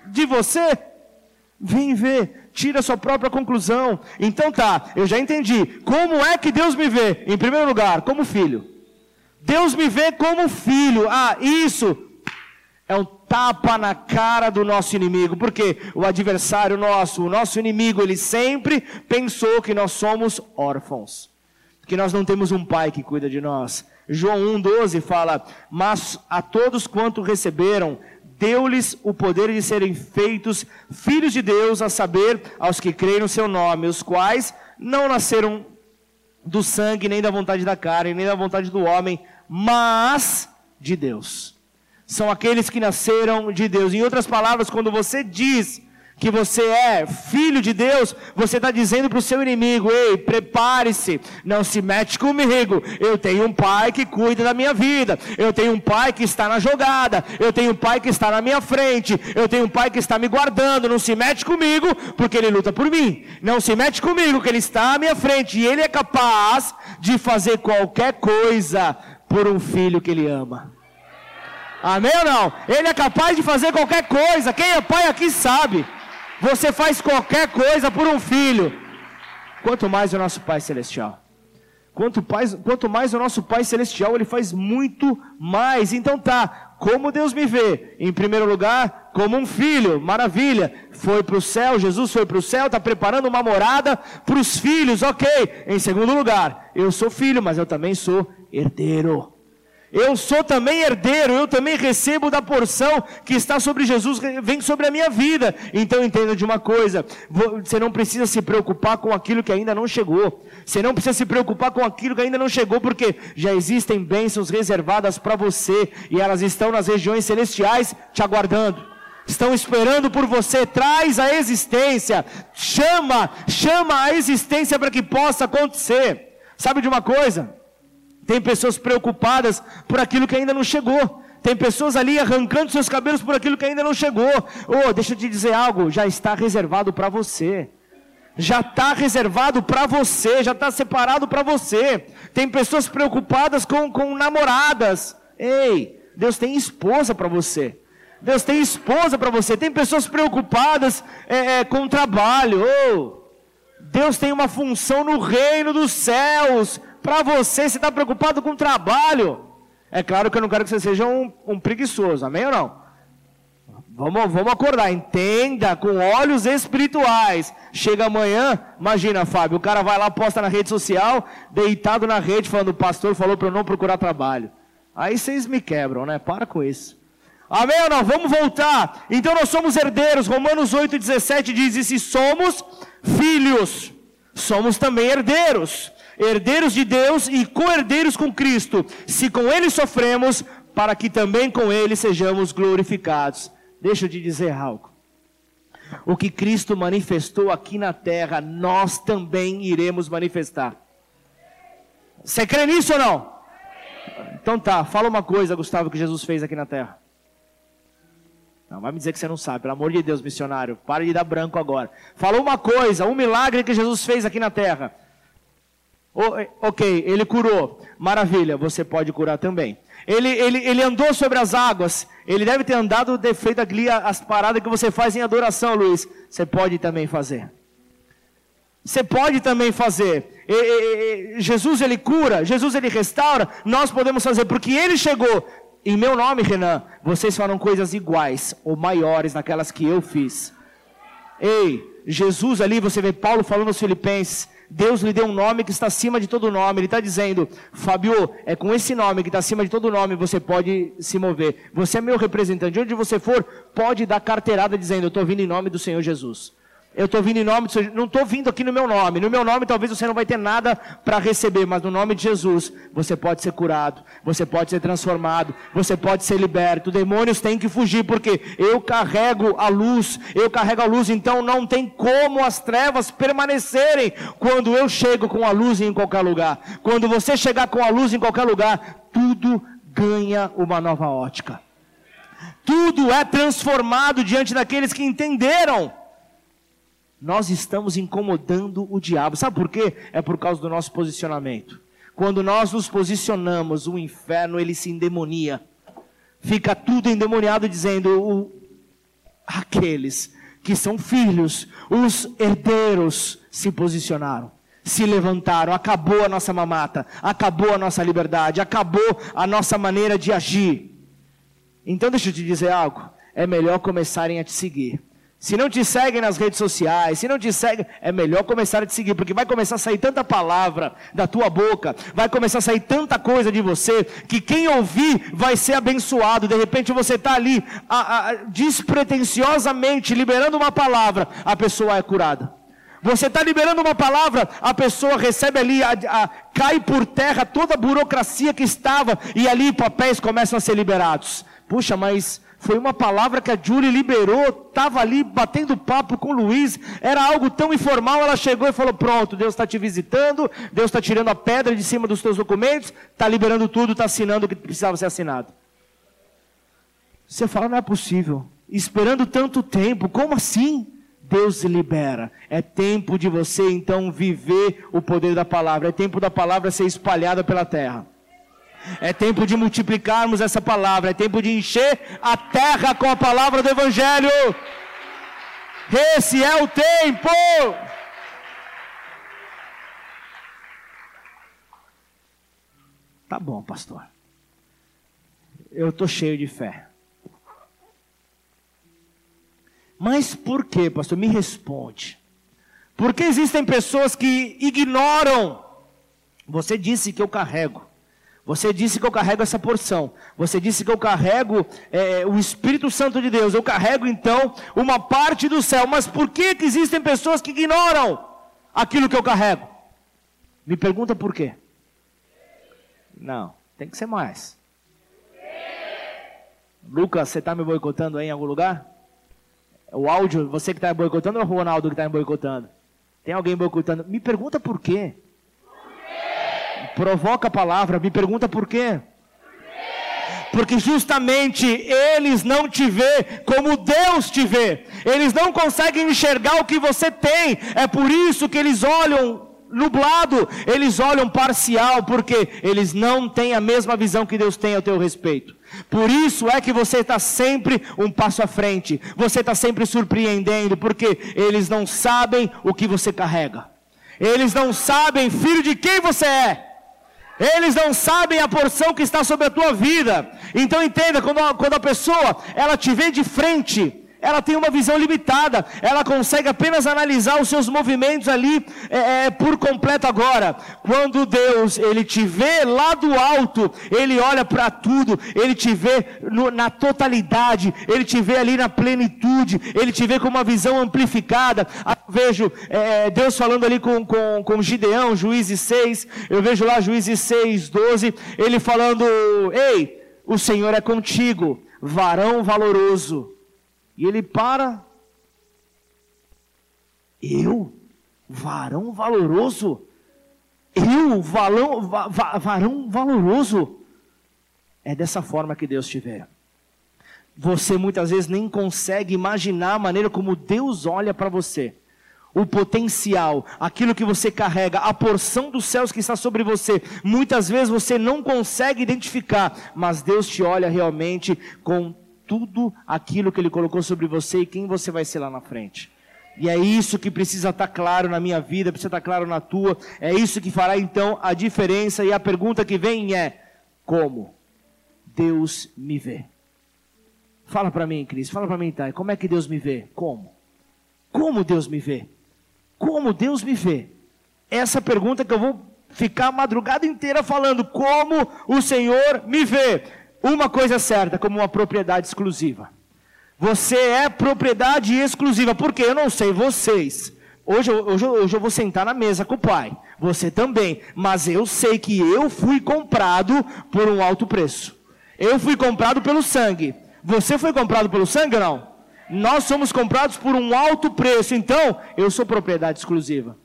de você? Vem ver tira a sua própria conclusão. Então tá, eu já entendi. Como é que Deus me vê? Em primeiro lugar, como filho. Deus me vê como filho. Ah, isso é um tapa na cara do nosso inimigo, porque o adversário nosso, o nosso inimigo, ele sempre pensou que nós somos órfãos, que nós não temos um pai que cuida de nós. João 1,12 fala: Mas a todos quanto receberam, deu-lhes o poder de serem feitos filhos de Deus, a saber, aos que creem no seu nome, os quais não nasceram do sangue, nem da vontade da carne, nem da vontade do homem, mas de Deus. São aqueles que nasceram de Deus. Em outras palavras, quando você diz que você é filho de Deus, você está dizendo para o seu inimigo: ei, prepare-se, não se mete comigo. Eu tenho um pai que cuida da minha vida, eu tenho um pai que está na jogada, eu tenho um pai que está na minha frente, eu tenho um pai que está me guardando. Não se mete comigo, porque ele luta por mim. Não se mete comigo, que ele está à minha frente e ele é capaz de fazer qualquer coisa por um filho que ele ama. Amém ou não? Ele é capaz de fazer qualquer coisa. Quem é pai aqui sabe. Você faz qualquer coisa por um filho. Quanto mais o nosso Pai Celestial. Quanto, mais, quanto mais o nosso Pai Celestial, Ele faz muito mais. Então tá, como Deus me vê? Em primeiro lugar, como um filho, maravilha. Foi para o céu, Jesus foi para o céu, está preparando uma morada para os filhos, ok. Em segundo lugar, eu sou filho, mas eu também sou herdeiro. Eu sou também herdeiro, eu também recebo da porção que está sobre Jesus, vem sobre a minha vida. Então entenda de uma coisa: você não precisa se preocupar com aquilo que ainda não chegou. Você não precisa se preocupar com aquilo que ainda não chegou, porque já existem bênçãos reservadas para você e elas estão nas regiões celestiais te aguardando. Estão esperando por você, traz a existência, chama, chama a existência para que possa acontecer. Sabe de uma coisa? Tem pessoas preocupadas por aquilo que ainda não chegou. Tem pessoas ali arrancando seus cabelos por aquilo que ainda não chegou. Oh, deixa eu te dizer algo, já está reservado para você. Já está reservado para você, já está separado para você. Tem pessoas preocupadas com, com namoradas. Ei, Deus tem esposa para você. Deus tem esposa para você. Tem pessoas preocupadas é, é, com trabalho. Oh, Deus tem uma função no reino dos céus para você, você está preocupado com o trabalho. É claro que eu não quero que você seja um, um preguiçoso, amém ou não? Vamos, vamos acordar, entenda com olhos espirituais. Chega amanhã, imagina, Fábio, o cara vai lá, posta na rede social, deitado na rede, falando: o pastor falou para eu não procurar trabalho. Aí vocês me quebram, né? Para com isso. Amém ou não? Vamos voltar. Então nós somos herdeiros. Romanos 8,17 diz: E se somos filhos, somos também herdeiros herdeiros de Deus e co-herdeiros com Cristo, se com Ele sofremos, para que também com Ele sejamos glorificados. Deixa eu te dizer algo. O que Cristo manifestou aqui na terra, nós também iremos manifestar. Você crê nisso ou não? Então tá, fala uma coisa, Gustavo, que Jesus fez aqui na terra. Não, vai me dizer que você não sabe, pelo amor de Deus, missionário. Para de dar branco agora. Fala uma coisa, um milagre que Jesus fez aqui na terra. Ok, ele curou. Maravilha, você pode curar também. Ele, ele, ele andou sobre as águas. Ele deve ter andado, feito ali as paradas que você faz em adoração, Luiz. Você pode também fazer. Você pode também fazer. E, e, e, Jesus ele cura, Jesus ele restaura. Nós podemos fazer, porque ele chegou. Em meu nome, Renan, vocês farão coisas iguais ou maiores naquelas que eu fiz. Ei, Jesus ali, você vê Paulo falando aos Filipenses. Deus lhe deu um nome que está acima de todo nome. Ele está dizendo, Fábio, é com esse nome que está acima de todo nome você pode se mover. Você é meu representante. Onde você for, pode dar carteirada dizendo, eu estou vindo em nome do Senhor Jesus. Eu estou vindo em nome de Não estou vindo aqui no meu nome. No meu nome talvez você não vai ter nada para receber, mas no nome de Jesus você pode ser curado, você pode ser transformado, você pode ser liberto. Demônios têm que fugir porque eu carrego a luz, eu carrego a luz, então não tem como as trevas permanecerem quando eu chego com a luz em qualquer lugar. Quando você chegar com a luz em qualquer lugar, tudo ganha uma nova ótica. Tudo é transformado diante daqueles que entenderam nós estamos incomodando o diabo. Sabe por quê? É por causa do nosso posicionamento. Quando nós nos posicionamos, o inferno ele se endemonia. Fica tudo endemoniado dizendo aqueles que são filhos, os herdeiros se posicionaram, se levantaram, acabou a nossa mamata, acabou a nossa liberdade, acabou a nossa maneira de agir. Então deixa eu te dizer algo, é melhor começarem a te seguir Se não te seguem nas redes sociais, se não te seguem, é melhor começar a te seguir, porque vai começar a sair tanta palavra da tua boca, vai começar a sair tanta coisa de você, que quem ouvir vai ser abençoado. De repente você está ali, a, a, despretensiosamente, liberando uma palavra, a pessoa é curada. Você está liberando uma palavra, a pessoa recebe ali, a, a, cai por terra toda a burocracia que estava, e ali papéis começam a ser liberados. Puxa, mas foi uma palavra que a Julie liberou, estava ali batendo papo com o Luiz, era algo tão informal, ela chegou e falou: Pronto, Deus está te visitando, Deus está tirando a pedra de cima dos teus documentos, está liberando tudo, está assinando o que precisava ser assinado. Você fala: Não é possível, esperando tanto tempo, como assim? Deus libera. É tempo de você então viver o poder da palavra, é tempo da palavra ser espalhada pela terra. É tempo de multiplicarmos essa palavra, é tempo de encher a terra com a palavra do Evangelho. Esse é o tempo. Tá bom, pastor. Eu estou cheio de fé. Mas por que, pastor? Me responde. Porque existem pessoas que ignoram. Você disse que eu carrego. Você disse que eu carrego essa porção. Você disse que eu carrego é, o Espírito Santo de Deus. Eu carrego então uma parte do céu. Mas por que, que existem pessoas que ignoram aquilo que eu carrego? Me pergunta por quê? Não, tem que ser mais. Lucas, você está me boicotando aí em algum lugar? O áudio, você que está boicotando ou é o Ronaldo que está me boicotando? Tem alguém boicotando? Me pergunta por quê? Provoca a palavra, me pergunta por quê? Porque justamente eles não te vê como Deus te vê. Eles não conseguem enxergar o que você tem. É por isso que eles olham nublado, eles olham parcial, porque eles não têm a mesma visão que Deus tem a teu respeito. Por isso é que você está sempre um passo à frente, você está sempre surpreendendo, porque eles não sabem o que você carrega, eles não sabem, filho, de quem você é. Eles não sabem a porção que está sobre a tua vida. Então entenda, quando a, quando a pessoa ela te vê de frente, ela tem uma visão limitada, ela consegue apenas analisar os seus movimentos ali é, é, por completo agora. Quando Deus ele te vê lá do alto, ele olha para tudo, ele te vê no, na totalidade, ele te vê ali na plenitude, ele te vê com uma visão amplificada. Eu vejo é, Deus falando ali com, com, com Gideão, Juízes 6, eu vejo lá Juízes 6, 12, ele falando: Ei, o Senhor é contigo, varão valoroso e ele para. Eu, varão valoroso. Eu, valão, va, va, varão valoroso. É dessa forma que Deus te vê. Você muitas vezes nem consegue imaginar a maneira como Deus olha para você. O potencial, aquilo que você carrega, a porção dos céus que está sobre você. Muitas vezes você não consegue identificar, mas Deus te olha realmente com tudo aquilo que Ele colocou sobre você e quem você vai ser lá na frente. E é isso que precisa estar claro na minha vida, precisa estar claro na tua. É isso que fará então a diferença. E a pergunta que vem é: como Deus me vê? Fala para mim, Cris, fala para mim, Thay, como é que Deus me vê? Como? Como Deus me vê? Como Deus me vê? Essa pergunta que eu vou ficar a madrugada inteira falando: como o Senhor me vê? Uma coisa certa como uma propriedade exclusiva. Você é propriedade exclusiva, porque eu não sei vocês. Hoje, hoje, hoje eu vou sentar na mesa com o pai, você também, mas eu sei que eu fui comprado por um alto preço. Eu fui comprado pelo sangue. Você foi comprado pelo sangue ou não? Nós somos comprados por um alto preço, então eu sou propriedade exclusiva.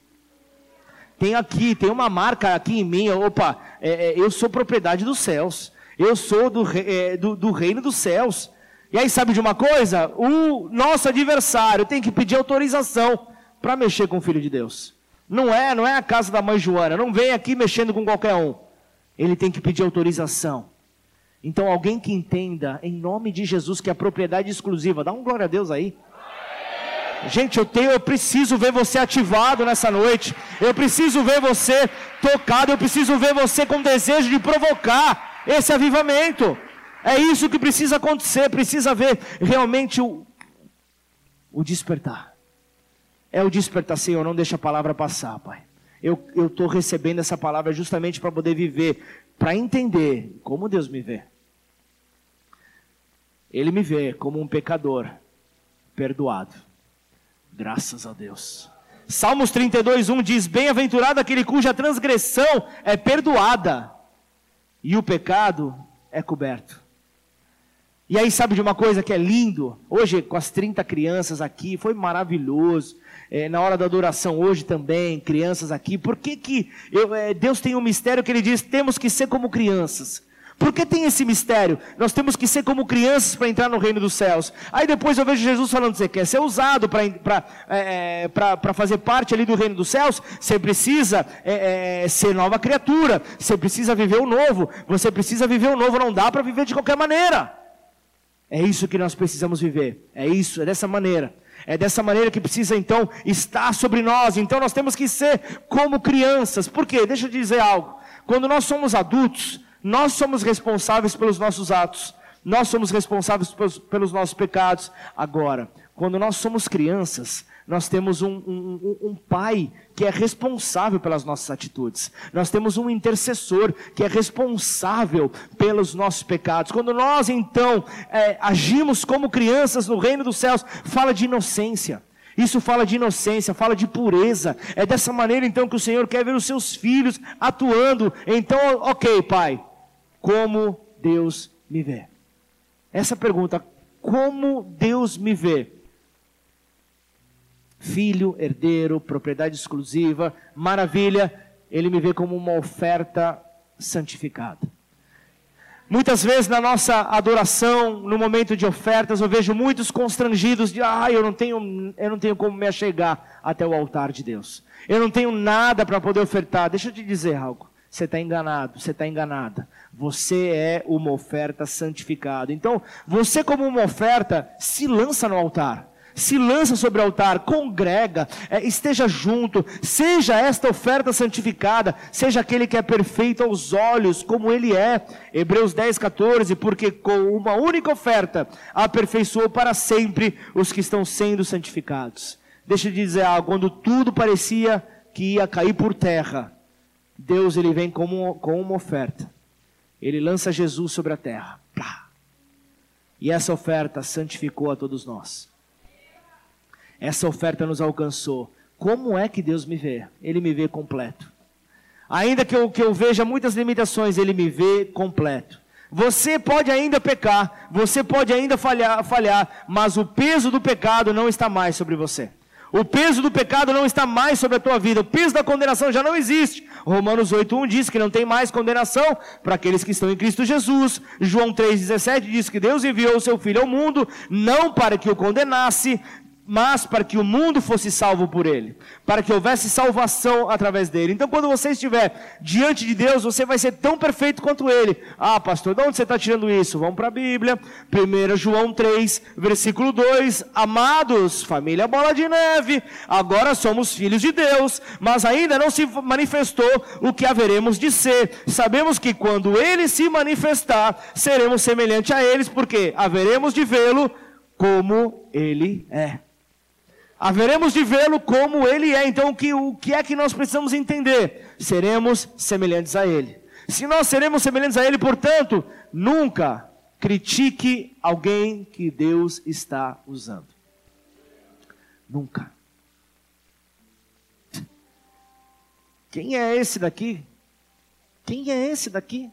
Tem aqui, tem uma marca aqui em mim, opa, é, é, eu sou propriedade dos céus. Eu sou do, é, do, do reino dos céus. E aí, sabe de uma coisa? O nosso adversário tem que pedir autorização para mexer com o filho de Deus. Não é, não é a casa da mãe Joana. Não vem aqui mexendo com qualquer um. Ele tem que pedir autorização. Então, alguém que entenda, em nome de Jesus, que é a propriedade exclusiva, dá um glória a Deus aí. Gente, eu tenho, eu preciso ver você ativado nessa noite. Eu preciso ver você tocado. Eu preciso ver você com desejo de provocar esse avivamento. É isso que precisa acontecer, precisa ver realmente o, o despertar. É o despertar, Senhor, não deixa a palavra passar, Pai. Eu estou recebendo essa palavra justamente para poder viver, para entender como Deus me vê. Ele me vê como um pecador perdoado. Graças a Deus. Salmos 32, 1 diz: Bem-aventurado aquele cuja transgressão é perdoada e o pecado é coberto. E aí, sabe de uma coisa que é lindo? Hoje, com as 30 crianças aqui, foi maravilhoso. É, na hora da adoração, hoje também, crianças aqui. Por que, que eu, é, Deus tem um mistério que Ele diz: temos que ser como crianças? Por que tem esse mistério? Nós temos que ser como crianças para entrar no reino dos céus. Aí depois eu vejo Jesus falando: você quer ser usado para é, é fazer parte ali do reino dos céus? Você precisa é, é, ser nova criatura. Você precisa viver o novo. Você precisa viver o novo. Não dá para viver de qualquer maneira. É isso que nós precisamos viver. É isso, é dessa maneira. É dessa maneira que precisa então estar sobre nós. Então nós temos que ser como crianças. Por quê? Deixa eu dizer algo. Quando nós somos adultos, nós somos responsáveis pelos nossos atos. Nós somos responsáveis pelos, pelos nossos pecados. Agora, quando nós somos crianças, nós temos um, um, um, pai que é responsável pelas nossas atitudes. Nós temos um intercessor que é responsável pelos nossos pecados. Quando nós então é, agimos como crianças no reino dos céus, fala de inocência. Isso fala de inocência, fala de pureza. É dessa maneira então que o Senhor quer ver os seus filhos atuando. Então, ok, Pai, como Deus me vê? Essa pergunta, como Deus me vê? Filho, herdeiro, propriedade exclusiva, maravilha, ele me vê como uma oferta santificada. Muitas vezes na nossa adoração, no momento de ofertas, eu vejo muitos constrangidos de, ah, eu não tenho, eu não tenho como me achegar até o altar de Deus. Eu não tenho nada para poder ofertar. Deixa eu te dizer algo. Você está enganado, você está enganada. Você é uma oferta santificada. Então, você, como uma oferta, se lança no altar. Se lança sobre o altar, congrega, é, esteja junto, seja esta oferta santificada, seja aquele que é perfeito aos olhos, como ele é. Hebreus 10, 14, porque com uma única oferta aperfeiçoou para sempre os que estão sendo santificados. Deixa eu dizer algo, quando tudo parecia que ia cair por terra, Deus ele vem como, com uma oferta. Ele lança Jesus sobre a terra. E essa oferta santificou a todos nós. Essa oferta nos alcançou. Como é que Deus me vê? Ele me vê completo. Ainda que eu, que eu veja muitas limitações, Ele me vê completo. Você pode ainda pecar, você pode ainda falhar, falhar, mas o peso do pecado não está mais sobre você. O peso do pecado não está mais sobre a tua vida. O peso da condenação já não existe. Romanos 8:1 diz que não tem mais condenação para aqueles que estão em Cristo Jesus. João 3:17 diz que Deus enviou o seu filho ao mundo não para que o condenasse, mas para que o mundo fosse salvo por ele, para que houvesse salvação através dele. Então, quando você estiver diante de Deus, você vai ser tão perfeito quanto ele. Ah, pastor, de onde você está tirando isso? Vamos para a Bíblia, 1 João 3, versículo 2: Amados, família Bola de Neve, agora somos filhos de Deus, mas ainda não se manifestou o que haveremos de ser. Sabemos que quando ele se manifestar, seremos semelhantes a eles, porque haveremos de vê-lo como ele é haveremos de vê-lo como ele é. Então, o que, o que é que nós precisamos entender? Seremos semelhantes a ele. Se nós seremos semelhantes a ele, portanto, nunca critique alguém que Deus está usando. Nunca. Quem é esse daqui? Quem é esse daqui?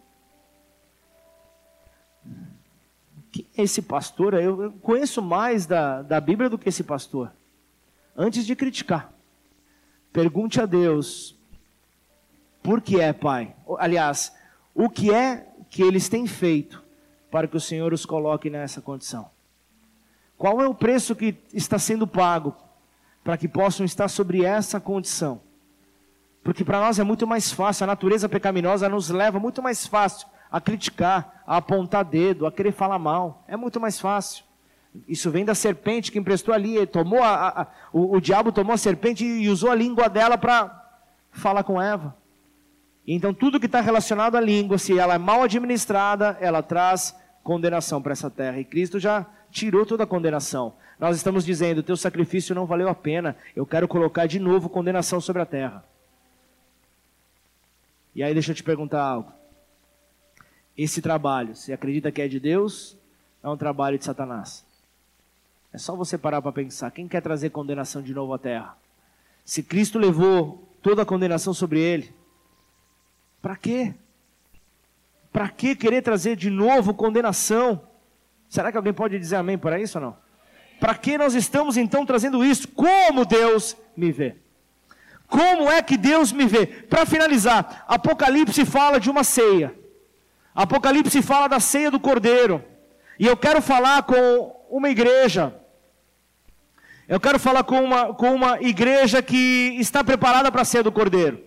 Quem é esse pastor? Eu conheço mais da, da Bíblia do que esse pastor antes de criticar, pergunte a Deus: por que é, Pai? Aliás, o que é que eles têm feito para que o Senhor os coloque nessa condição? Qual é o preço que está sendo pago para que possam estar sobre essa condição? Porque para nós é muito mais fácil, a natureza pecaminosa nos leva muito mais fácil a criticar, a apontar dedo, a querer falar mal. É muito mais fácil. Isso vem da serpente que emprestou ali, tomou a, a, o, o, diabo tomou a serpente e usou a língua dela para falar com Eva. Então tudo que está relacionado à língua, se ela é mal administrada, ela traz condenação para essa terra. E Cristo já tirou toda a condenação. Nós estamos dizendo: teu sacrifício não valeu a pena, eu quero colocar de novo condenação sobre a terra. E aí, deixa eu te perguntar algo. Esse trabalho, você acredita que é de Deus? É um trabalho de Satanás? É só você parar para pensar: quem quer trazer condenação de novo à terra? Se Cristo levou toda a condenação sobre ele, para quê? Para que querer trazer de novo condenação? Será que alguém pode dizer amém para isso ou não? Para que nós estamos então trazendo isso? Como Deus me vê? Como é que Deus me vê? Para finalizar, Apocalipse fala de uma ceia. Apocalipse fala da ceia do Cordeiro. E eu quero falar com uma igreja. Eu quero falar com uma, com uma igreja que está preparada para a ceia do Cordeiro.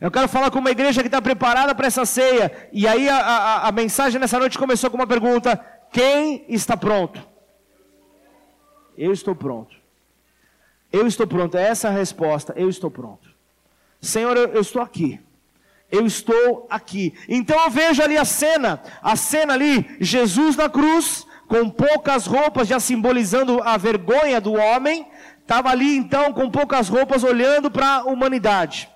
Eu quero falar com uma igreja que está preparada para essa ceia. E aí a, a, a mensagem nessa noite começou com uma pergunta: Quem está pronto? Eu estou pronto. Eu estou pronto. É essa a resposta. Eu estou pronto. Senhor, eu, eu estou aqui. Eu estou aqui. Então eu vejo ali a cena, a cena ali, Jesus na cruz, com poucas roupas, já simbolizando a vergonha do homem, estava ali então com poucas roupas, olhando para a humanidade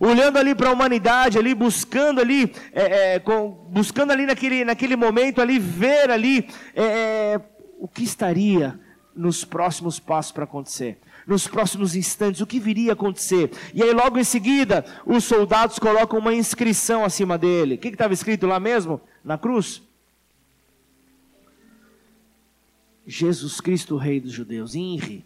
olhando ali para a humanidade, ali buscando ali, é, é, com, buscando ali naquele, naquele momento ali ver ali é, é o que estaria nos próximos passos para acontecer, nos próximos instantes, o que viria a acontecer. E aí logo em seguida, os soldados colocam uma inscrição acima dele. O que estava escrito lá mesmo? Na cruz? Jesus Cristo, Rei dos Judeus, INRI.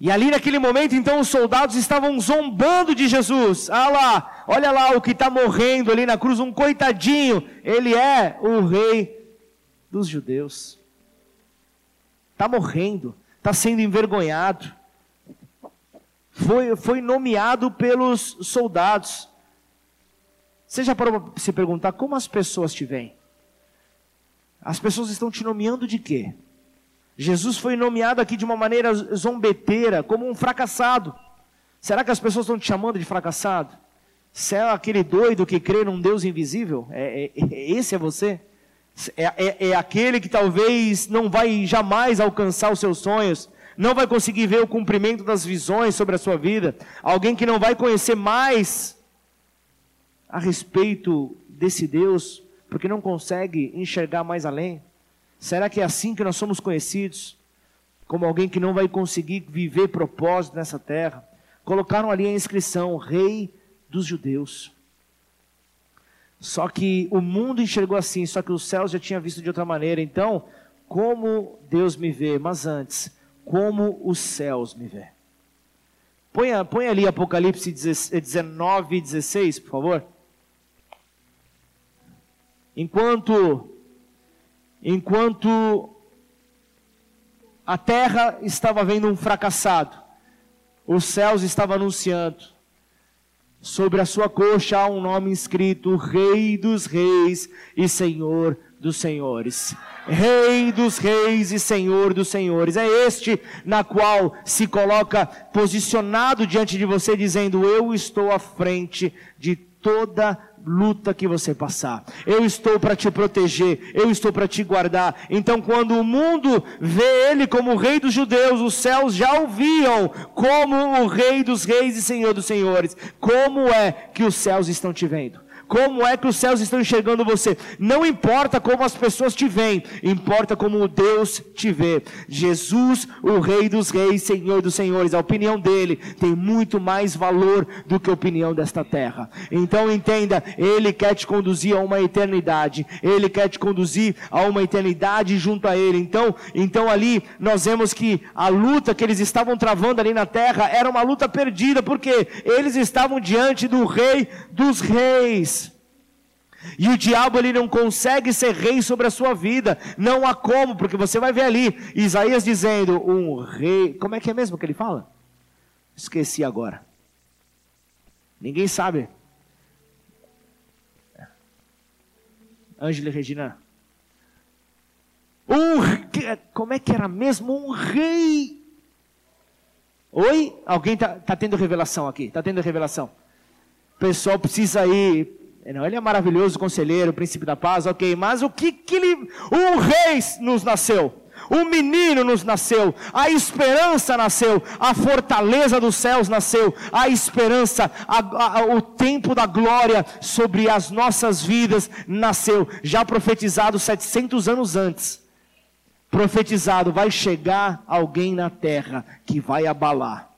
E ali naquele momento, então, os soldados estavam zombando de Jesus. Ah lá, olha lá o que está morrendo ali na cruz, um coitadinho. Ele é o rei dos judeus. Está morrendo, está sendo envergonhado. Foi, foi nomeado pelos soldados. Você já parou para se perguntar como as pessoas te veem? As pessoas estão te nomeando de quê? Jesus foi nomeado aqui de uma maneira zombeteira, como um fracassado. Será que as pessoas estão te chamando de fracassado? Você é aquele doido que crê num Deus invisível? É, é, é esse é você? É, é, é aquele que talvez não vai jamais alcançar os seus sonhos, não vai conseguir ver o cumprimento das visões sobre a sua vida, alguém que não vai conhecer mais a respeito desse Deus, porque não consegue enxergar mais além. Será que é assim que nós somos conhecidos? Como alguém que não vai conseguir viver propósito nessa terra? Colocaram ali a inscrição: Rei dos Judeus. Só que o mundo enxergou assim, só que os céus já tinha visto de outra maneira. Então, como Deus me vê? Mas antes, como os céus me vê? Põe, põe ali Apocalipse 19 e 16, por favor. Enquanto enquanto a terra estava vendo um fracassado, os céus estavam anunciando, sobre a sua coxa há um nome escrito: Rei dos Reis e Senhor dos Senhores. Rei dos Reis e Senhor dos Senhores. É este na qual se coloca posicionado diante de você, dizendo: Eu estou à frente de toda luta que você passar. Eu estou para te proteger, eu estou para te guardar. Então, quando o mundo vê ele como o rei dos judeus, os céus já o viam como o rei dos reis e senhor dos senhores. Como é que os céus estão te vendo? Como é que os céus estão enxergando você. Não importa como as pessoas te veem, importa como Deus te vê. Jesus, o Rei dos Reis, Senhor dos Senhores, a opinião dele tem muito mais valor do que a opinião desta terra. Então entenda, ele quer te conduzir a uma eternidade. Ele quer te conduzir a uma eternidade junto a ele. Então, então ali nós vemos que a luta que eles estavam travando ali na terra era uma luta perdida, porque eles estavam diante do Rei dos Reis. E o diabo ele não consegue ser rei sobre a sua vida. Não há como, porque você vai ver ali Isaías dizendo: um rei. Como é que é mesmo que ele fala? Esqueci agora. Ninguém sabe. Ângela Regina. Um, como é que era mesmo? Um rei. Oi? Alguém está tá tendo revelação aqui? Está tendo revelação? O pessoal precisa ir Não, ele é maravilhoso, conselheiro, príncipe da paz, ok, mas o que que ele. Um rei nos nasceu. Um menino nos nasceu, a esperança nasceu, a fortaleza dos céus nasceu, a esperança, a, a, o tempo da glória sobre as nossas vidas nasceu, já profetizado 700 anos antes. Profetizado, vai chegar alguém na terra que vai abalar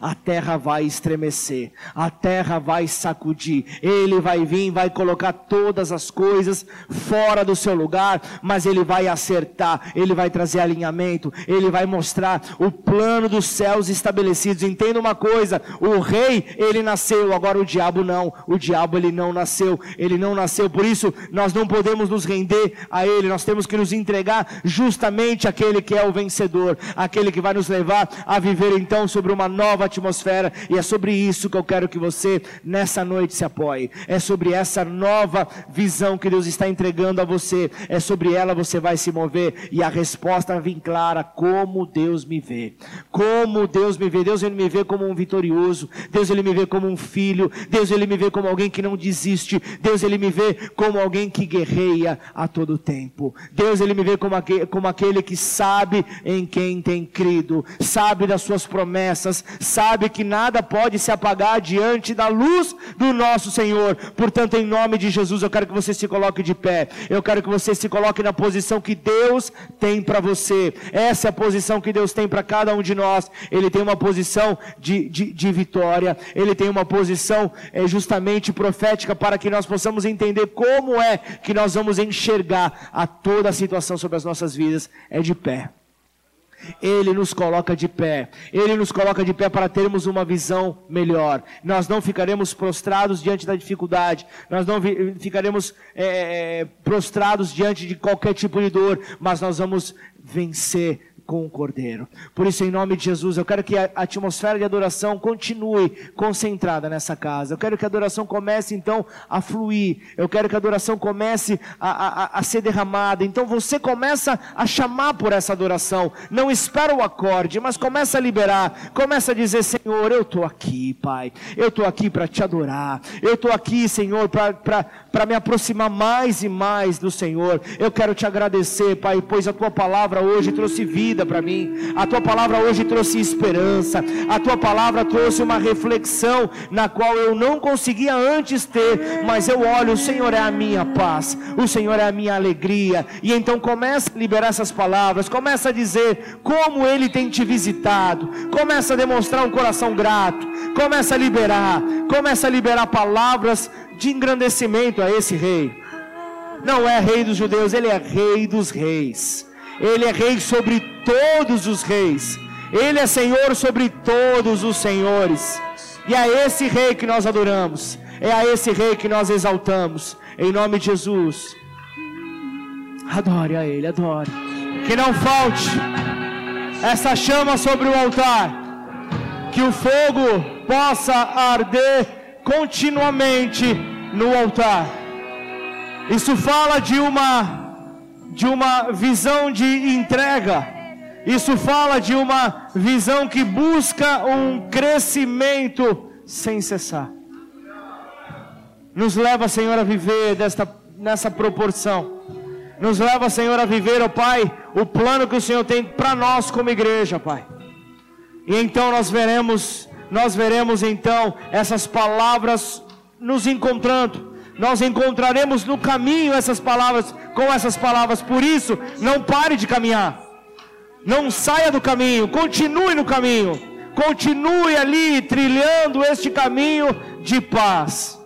a terra vai estremecer, a terra vai sacudir, ele vai vir, vai colocar todas as coisas fora do seu lugar, mas ele vai acertar, ele vai trazer alinhamento, ele vai mostrar o plano dos céus estabelecidos. Entenda uma coisa: o rei, ele nasceu, agora o diabo não, o diabo ele não nasceu, ele não nasceu, por isso nós não podemos nos render a ele, nós temos que nos entregar justamente àquele que é o vencedor, aquele que vai nos levar a viver então sobre uma nova nova atmosfera, e é sobre isso que eu quero que você nessa noite se apoie. É sobre essa nova visão que Deus está entregando a você, é sobre ela você vai se mover, e a resposta vem clara: como Deus me vê. Como Deus me vê. Deus ele me vê como um vitorioso, Deus ele me vê como um filho, Deus ele me vê como alguém que não desiste, Deus ele me vê como alguém que guerreia a todo tempo. Deus ele me vê como aquele, como aquele que sabe em quem tem crido, sabe das suas promessas, sabe que nada pode se apagar diante da luz do nosso Senhor. Portanto, em nome de Jesus, eu quero que você se coloque de pé. Eu quero que você se coloque na posição que Deus tem para você. Essa é a posição que Deus tem para cada um de nós. Ele tem uma posição de, de, de vitória. Ele tem uma posição é, justamente profética para que nós possamos entender como é que nós vamos enxergar a toda a situação sobre as nossas vidas. É de pé. Ele nos coloca de pé. Ele nos coloca de pé para termos uma visão melhor. Nós não ficaremos prostrados diante da dificuldade. Nós não ficaremos é, prostrados diante de qualquer tipo de dor. Mas nós vamos vencer com o Cordeiro. Por isso, em nome de Jesus, eu quero que a atmosfera de adoração continue concentrada nessa casa. Eu quero que a adoração comece então a fluir. Eu quero que a adoração comece a, a, a ser derramada. Então você começa a chamar por essa adoração. Não espera o acorde, mas começa a liberar. Começa a dizer: Senhor, eu estou aqui, Pai. Eu estou aqui para te adorar. Eu estou aqui, Senhor, para me aproximar mais e mais do Senhor. Eu quero te agradecer, Pai, pois a tua palavra hoje trouxe vida vida para mim. A tua palavra hoje trouxe esperança. A tua palavra trouxe uma reflexão na qual eu não conseguia antes ter, mas eu olho, o Senhor é a minha paz, o Senhor é a minha alegria. E então começa a liberar essas palavras, começa a dizer como ele tem te visitado, começa a demonstrar um coração grato, começa a liberar, começa a liberar palavras de engrandecimento a esse rei. Não é rei dos judeus, ele é rei dos reis. Ele é rei sobre todos os reis. Ele é Senhor sobre todos os senhores. E é esse rei que nós adoramos. É a esse rei que nós exaltamos. Em nome de Jesus. Adore a Ele, adore. Que não falte essa chama sobre o altar. Que o fogo possa arder continuamente no altar. Isso fala de uma de uma visão de entrega. Isso fala de uma visão que busca um crescimento sem cessar. Nos leva, Senhor, a viver desta, nessa proporção. Nos leva, Senhor, a viver, ó oh, Pai, o plano que o Senhor tem para nós como igreja, Pai. E então nós veremos, nós veremos então essas palavras nos encontrando nós encontraremos no caminho essas palavras, com essas palavras. Por isso, não pare de caminhar. Não saia do caminho, continue no caminho. Continue ali trilhando este caminho de paz.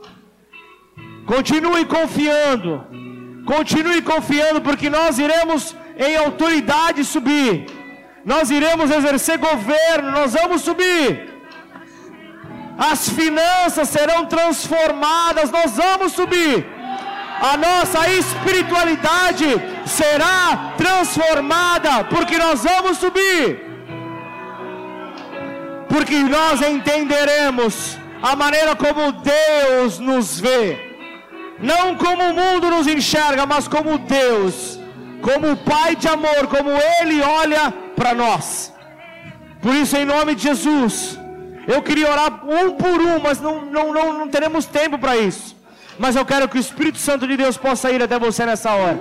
Continue confiando. Continue confiando, porque nós iremos em autoridade subir. Nós iremos exercer governo, nós vamos subir as finanças serão transformadas, nós vamos subir. A nossa espiritualidade será transformada, porque nós vamos subir. Porque nós entenderemos a maneira como Deus nos vê. Não como o mundo nos enxerga, mas como Deus, como o Pai de amor, como Ele olha para nós. Por isso, em nome de Jesus, eu queria orar um por um, mas não, não, não, não teremos tempo para isso. Mas eu quero que o Espírito Santo de Deus possa ir até você nessa hora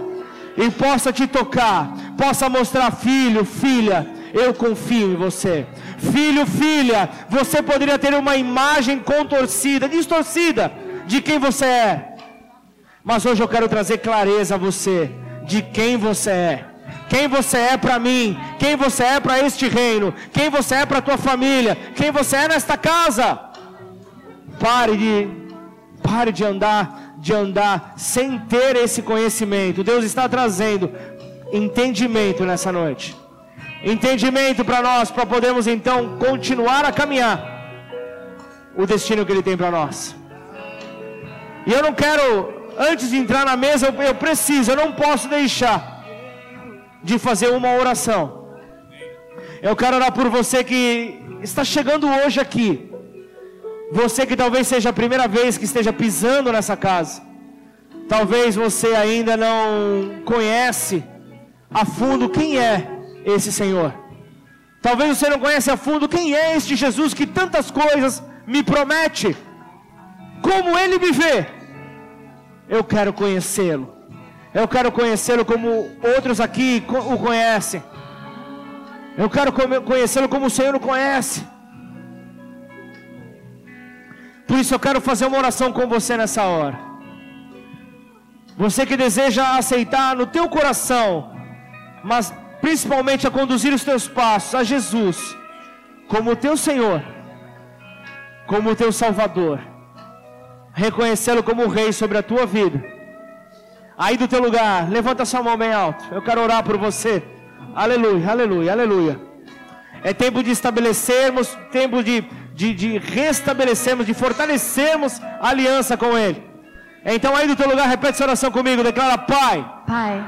e possa te tocar, possa mostrar, filho, filha, eu confio em você. Filho, filha, você poderia ter uma imagem contorcida, distorcida de quem você é. Mas hoje eu quero trazer clareza a você de quem você é. Quem você é para mim, quem você é para este reino, quem você é para a tua família, quem você é nesta casa. Pare de pare de andar, de andar sem ter esse conhecimento. Deus está trazendo entendimento nessa noite. Entendimento para nós, para podermos então continuar a caminhar o destino que Ele tem para nós. E eu não quero, antes de entrar na mesa, eu, eu preciso, eu não posso deixar de fazer uma oração. Eu quero orar por você que está chegando hoje aqui. Você que talvez seja a primeira vez que esteja pisando nessa casa. Talvez você ainda não conhece a fundo quem é esse Senhor. Talvez você não conhece a fundo quem é este Jesus que tantas coisas me promete. Como ele me vê. Eu quero conhecê-lo. Eu quero conhecê-lo como outros aqui o conhecem. Eu quero conhecê-lo como o Senhor o conhece. Por isso eu quero fazer uma oração com você nessa hora. Você que deseja aceitar no teu coração, mas principalmente a conduzir os teus passos a Jesus como o teu Senhor, como o teu Salvador, reconhecê-lo como o Rei sobre a tua vida. Aí do teu lugar, levanta sua mão bem alto. Eu quero orar por você. Aleluia, aleluia, aleluia. É tempo de estabelecermos, tempo de, de, de restabelecermos, de fortalecermos a aliança com Ele. Então aí do teu lugar, repete essa oração comigo. Declara, Pai. Pai.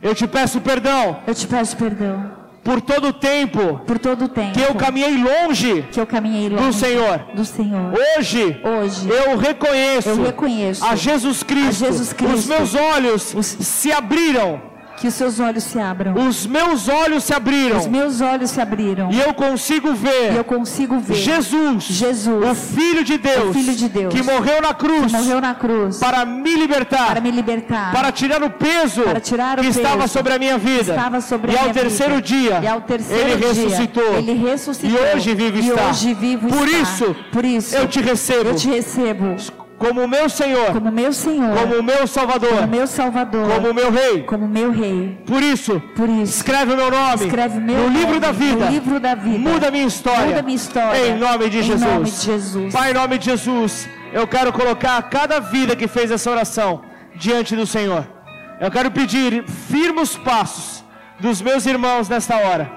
Eu te peço perdão. Eu te peço perdão. Por todo o tempo. Por todo o tempo. Que eu caminhei longe. Que eu caminhei longe. Do Senhor. Do Senhor. Hoje. Hoje. Eu reconheço. Eu reconheço. A Jesus Cristo. A Jesus Cristo. Os meus olhos Os... se abriram que os seus olhos se abram. Os meus olhos se abriram. Os meus olhos se abriram. E eu consigo ver. E eu consigo ver. Jesus. Jesus. O filho de Deus. O filho de Deus. Que morreu na cruz. Que morreu na cruz. Para me libertar. Para me libertar. Para tirar o peso. Para tirar o que peso estava sobre a minha vida. Estava sobre e a ao minha terceiro vida. dia. E ao terceiro ele dia. ressuscitou. Ele ressuscitou. E hoje vive e está. hoje vivo Por está. isso. Por isso. Eu te recebo. Eu te recebo como meu Senhor, como meu Senhor, como meu Salvador, como meu Salvador, como meu Rei, como meu Rei. Por isso, por isso, escreve o meu nome, escreve meu no nome, livro da vida, no livro da vida, muda minha história, muda minha história, em nome de em Jesus, nome de Jesus. Pai, em nome de Jesus, eu quero colocar cada vida que fez essa oração diante do Senhor. Eu quero pedir firmes passos dos meus irmãos nesta hora.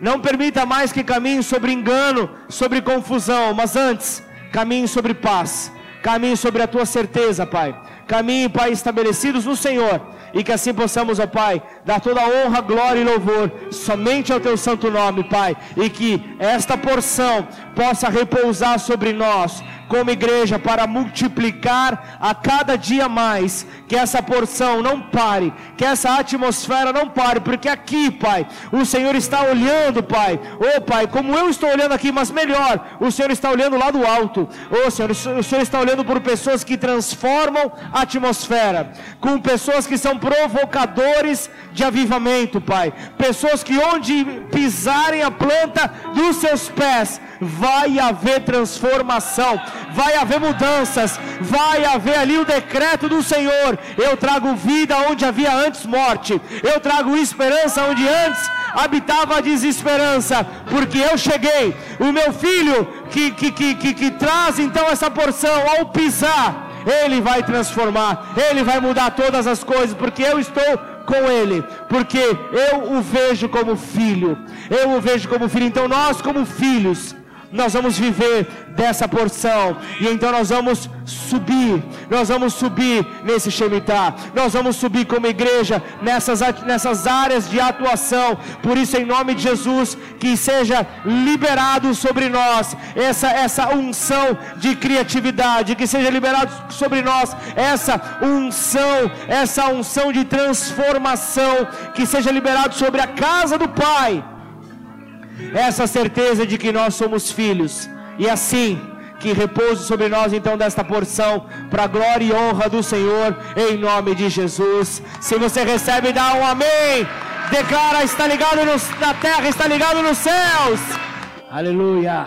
Não permita mais que caminhem sobre engano, sobre confusão, mas antes caminhem sobre paz caminhe sobre a tua certeza, Pai. Caminhe, Pai, estabelecidos no Senhor. E que assim possamos, ó Pai, dar toda honra, glória e louvor somente ao Teu santo nome, Pai. E que esta porção possa repousar sobre nós, como igreja, para multiplicar a cada dia mais. Que essa porção não pare, que essa atmosfera não pare, porque aqui, Pai, o Senhor está olhando, Pai. Ô oh, Pai, como eu estou olhando aqui, mas melhor, o Senhor está olhando lá do alto. Ô oh, Senhor, o Senhor está olhando por pessoas que transformam a atmosfera, com pessoas que são provocadores de avivamento, Pai. Pessoas que onde pisarem a planta dos seus pés, vai haver transformação, vai haver mudanças, vai haver ali o decreto do Senhor. Eu trago vida onde havia antes morte, eu trago esperança onde antes habitava a desesperança, porque eu cheguei. O meu filho que, que, que, que, que traz então essa porção ao pisar. Ele vai transformar, Ele vai mudar todas as coisas, porque eu estou com Ele, porque eu o vejo como filho, eu o vejo como filho. Então, nós, como filhos, nós vamos viver dessa porção, e então nós vamos subir, nós vamos subir nesse Shemitah, nós vamos subir como igreja nessas, nessas áreas de atuação, por isso, em nome de Jesus, que seja liberado sobre nós essa, essa unção de criatividade, que seja liberado sobre nós essa unção, essa unção de transformação, que seja liberado sobre a casa do Pai essa certeza de que nós somos filhos, e assim que repouse sobre nós então desta porção, para a glória e honra do Senhor, em nome de Jesus. Se você recebe, dá um amém. Declara, está ligado na terra, está ligado nos céus. Aleluia.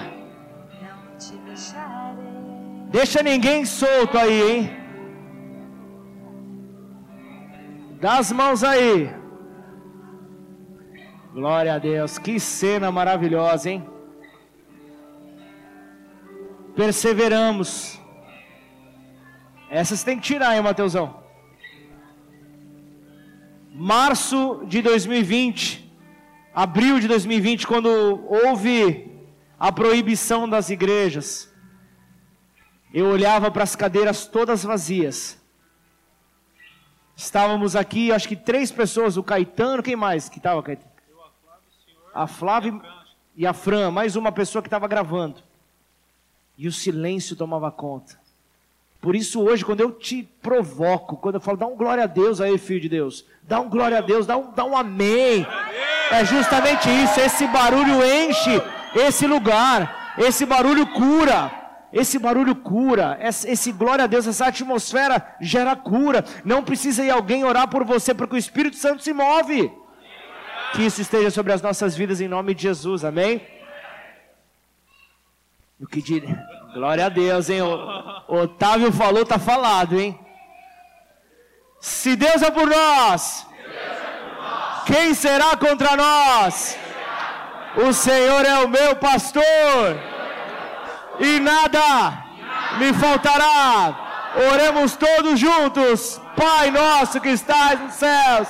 Deixa ninguém solto aí, hein? Dá as mãos aí. Glória a Deus. Que cena maravilhosa, hein? Perseveramos. Essas tem que tirar, hein, Mateusão? Março de 2020, abril de 2020, quando houve a proibição das igrejas, eu olhava para as cadeiras todas vazias. Estávamos aqui, acho que três pessoas, o Caetano, quem mais que estava, Caetano? A Flávia e a Fran, mais uma pessoa que estava gravando. E o silêncio tomava conta. Por isso hoje, quando eu te provoco, quando eu falo, dá um glória a Deus aí, filho de Deus. Dá um glória a Deus, dá um, dá um amém. É justamente isso, esse barulho enche esse lugar. Esse barulho cura. Esse barulho cura, esse, glória a Deus, essa atmosfera gera cura. Não precisa ir alguém orar por você, porque o Espírito Santo se move. Que isso esteja sobre as nossas vidas em nome de Jesus, amém? O que dir... Glória a Deus, hein? O Otávio falou, tá falado, hein? Se Deus é por nós, quem será contra nós? O Senhor é o meu pastor e nada me faltará. Oremos todos juntos. Pai nosso que estás nos céus,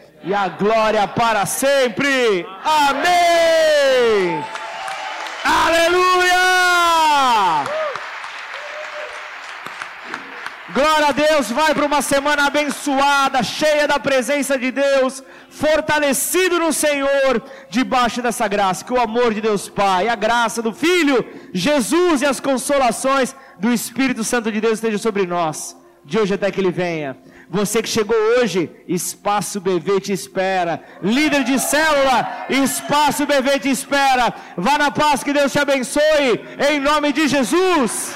e a glória para sempre. Amém! Aleluia! Glória a Deus, vai para uma semana abençoada, cheia da presença de Deus, fortalecido no Senhor, debaixo dessa graça. Que o amor de Deus Pai, a graça do Filho, Jesus e as consolações do Espírito Santo de Deus estejam sobre nós, de hoje até que Ele venha. Você que chegou hoje, Espaço BV te espera. Líder de célula, Espaço BV te espera. Vá na paz, que Deus te abençoe. Em nome de Jesus.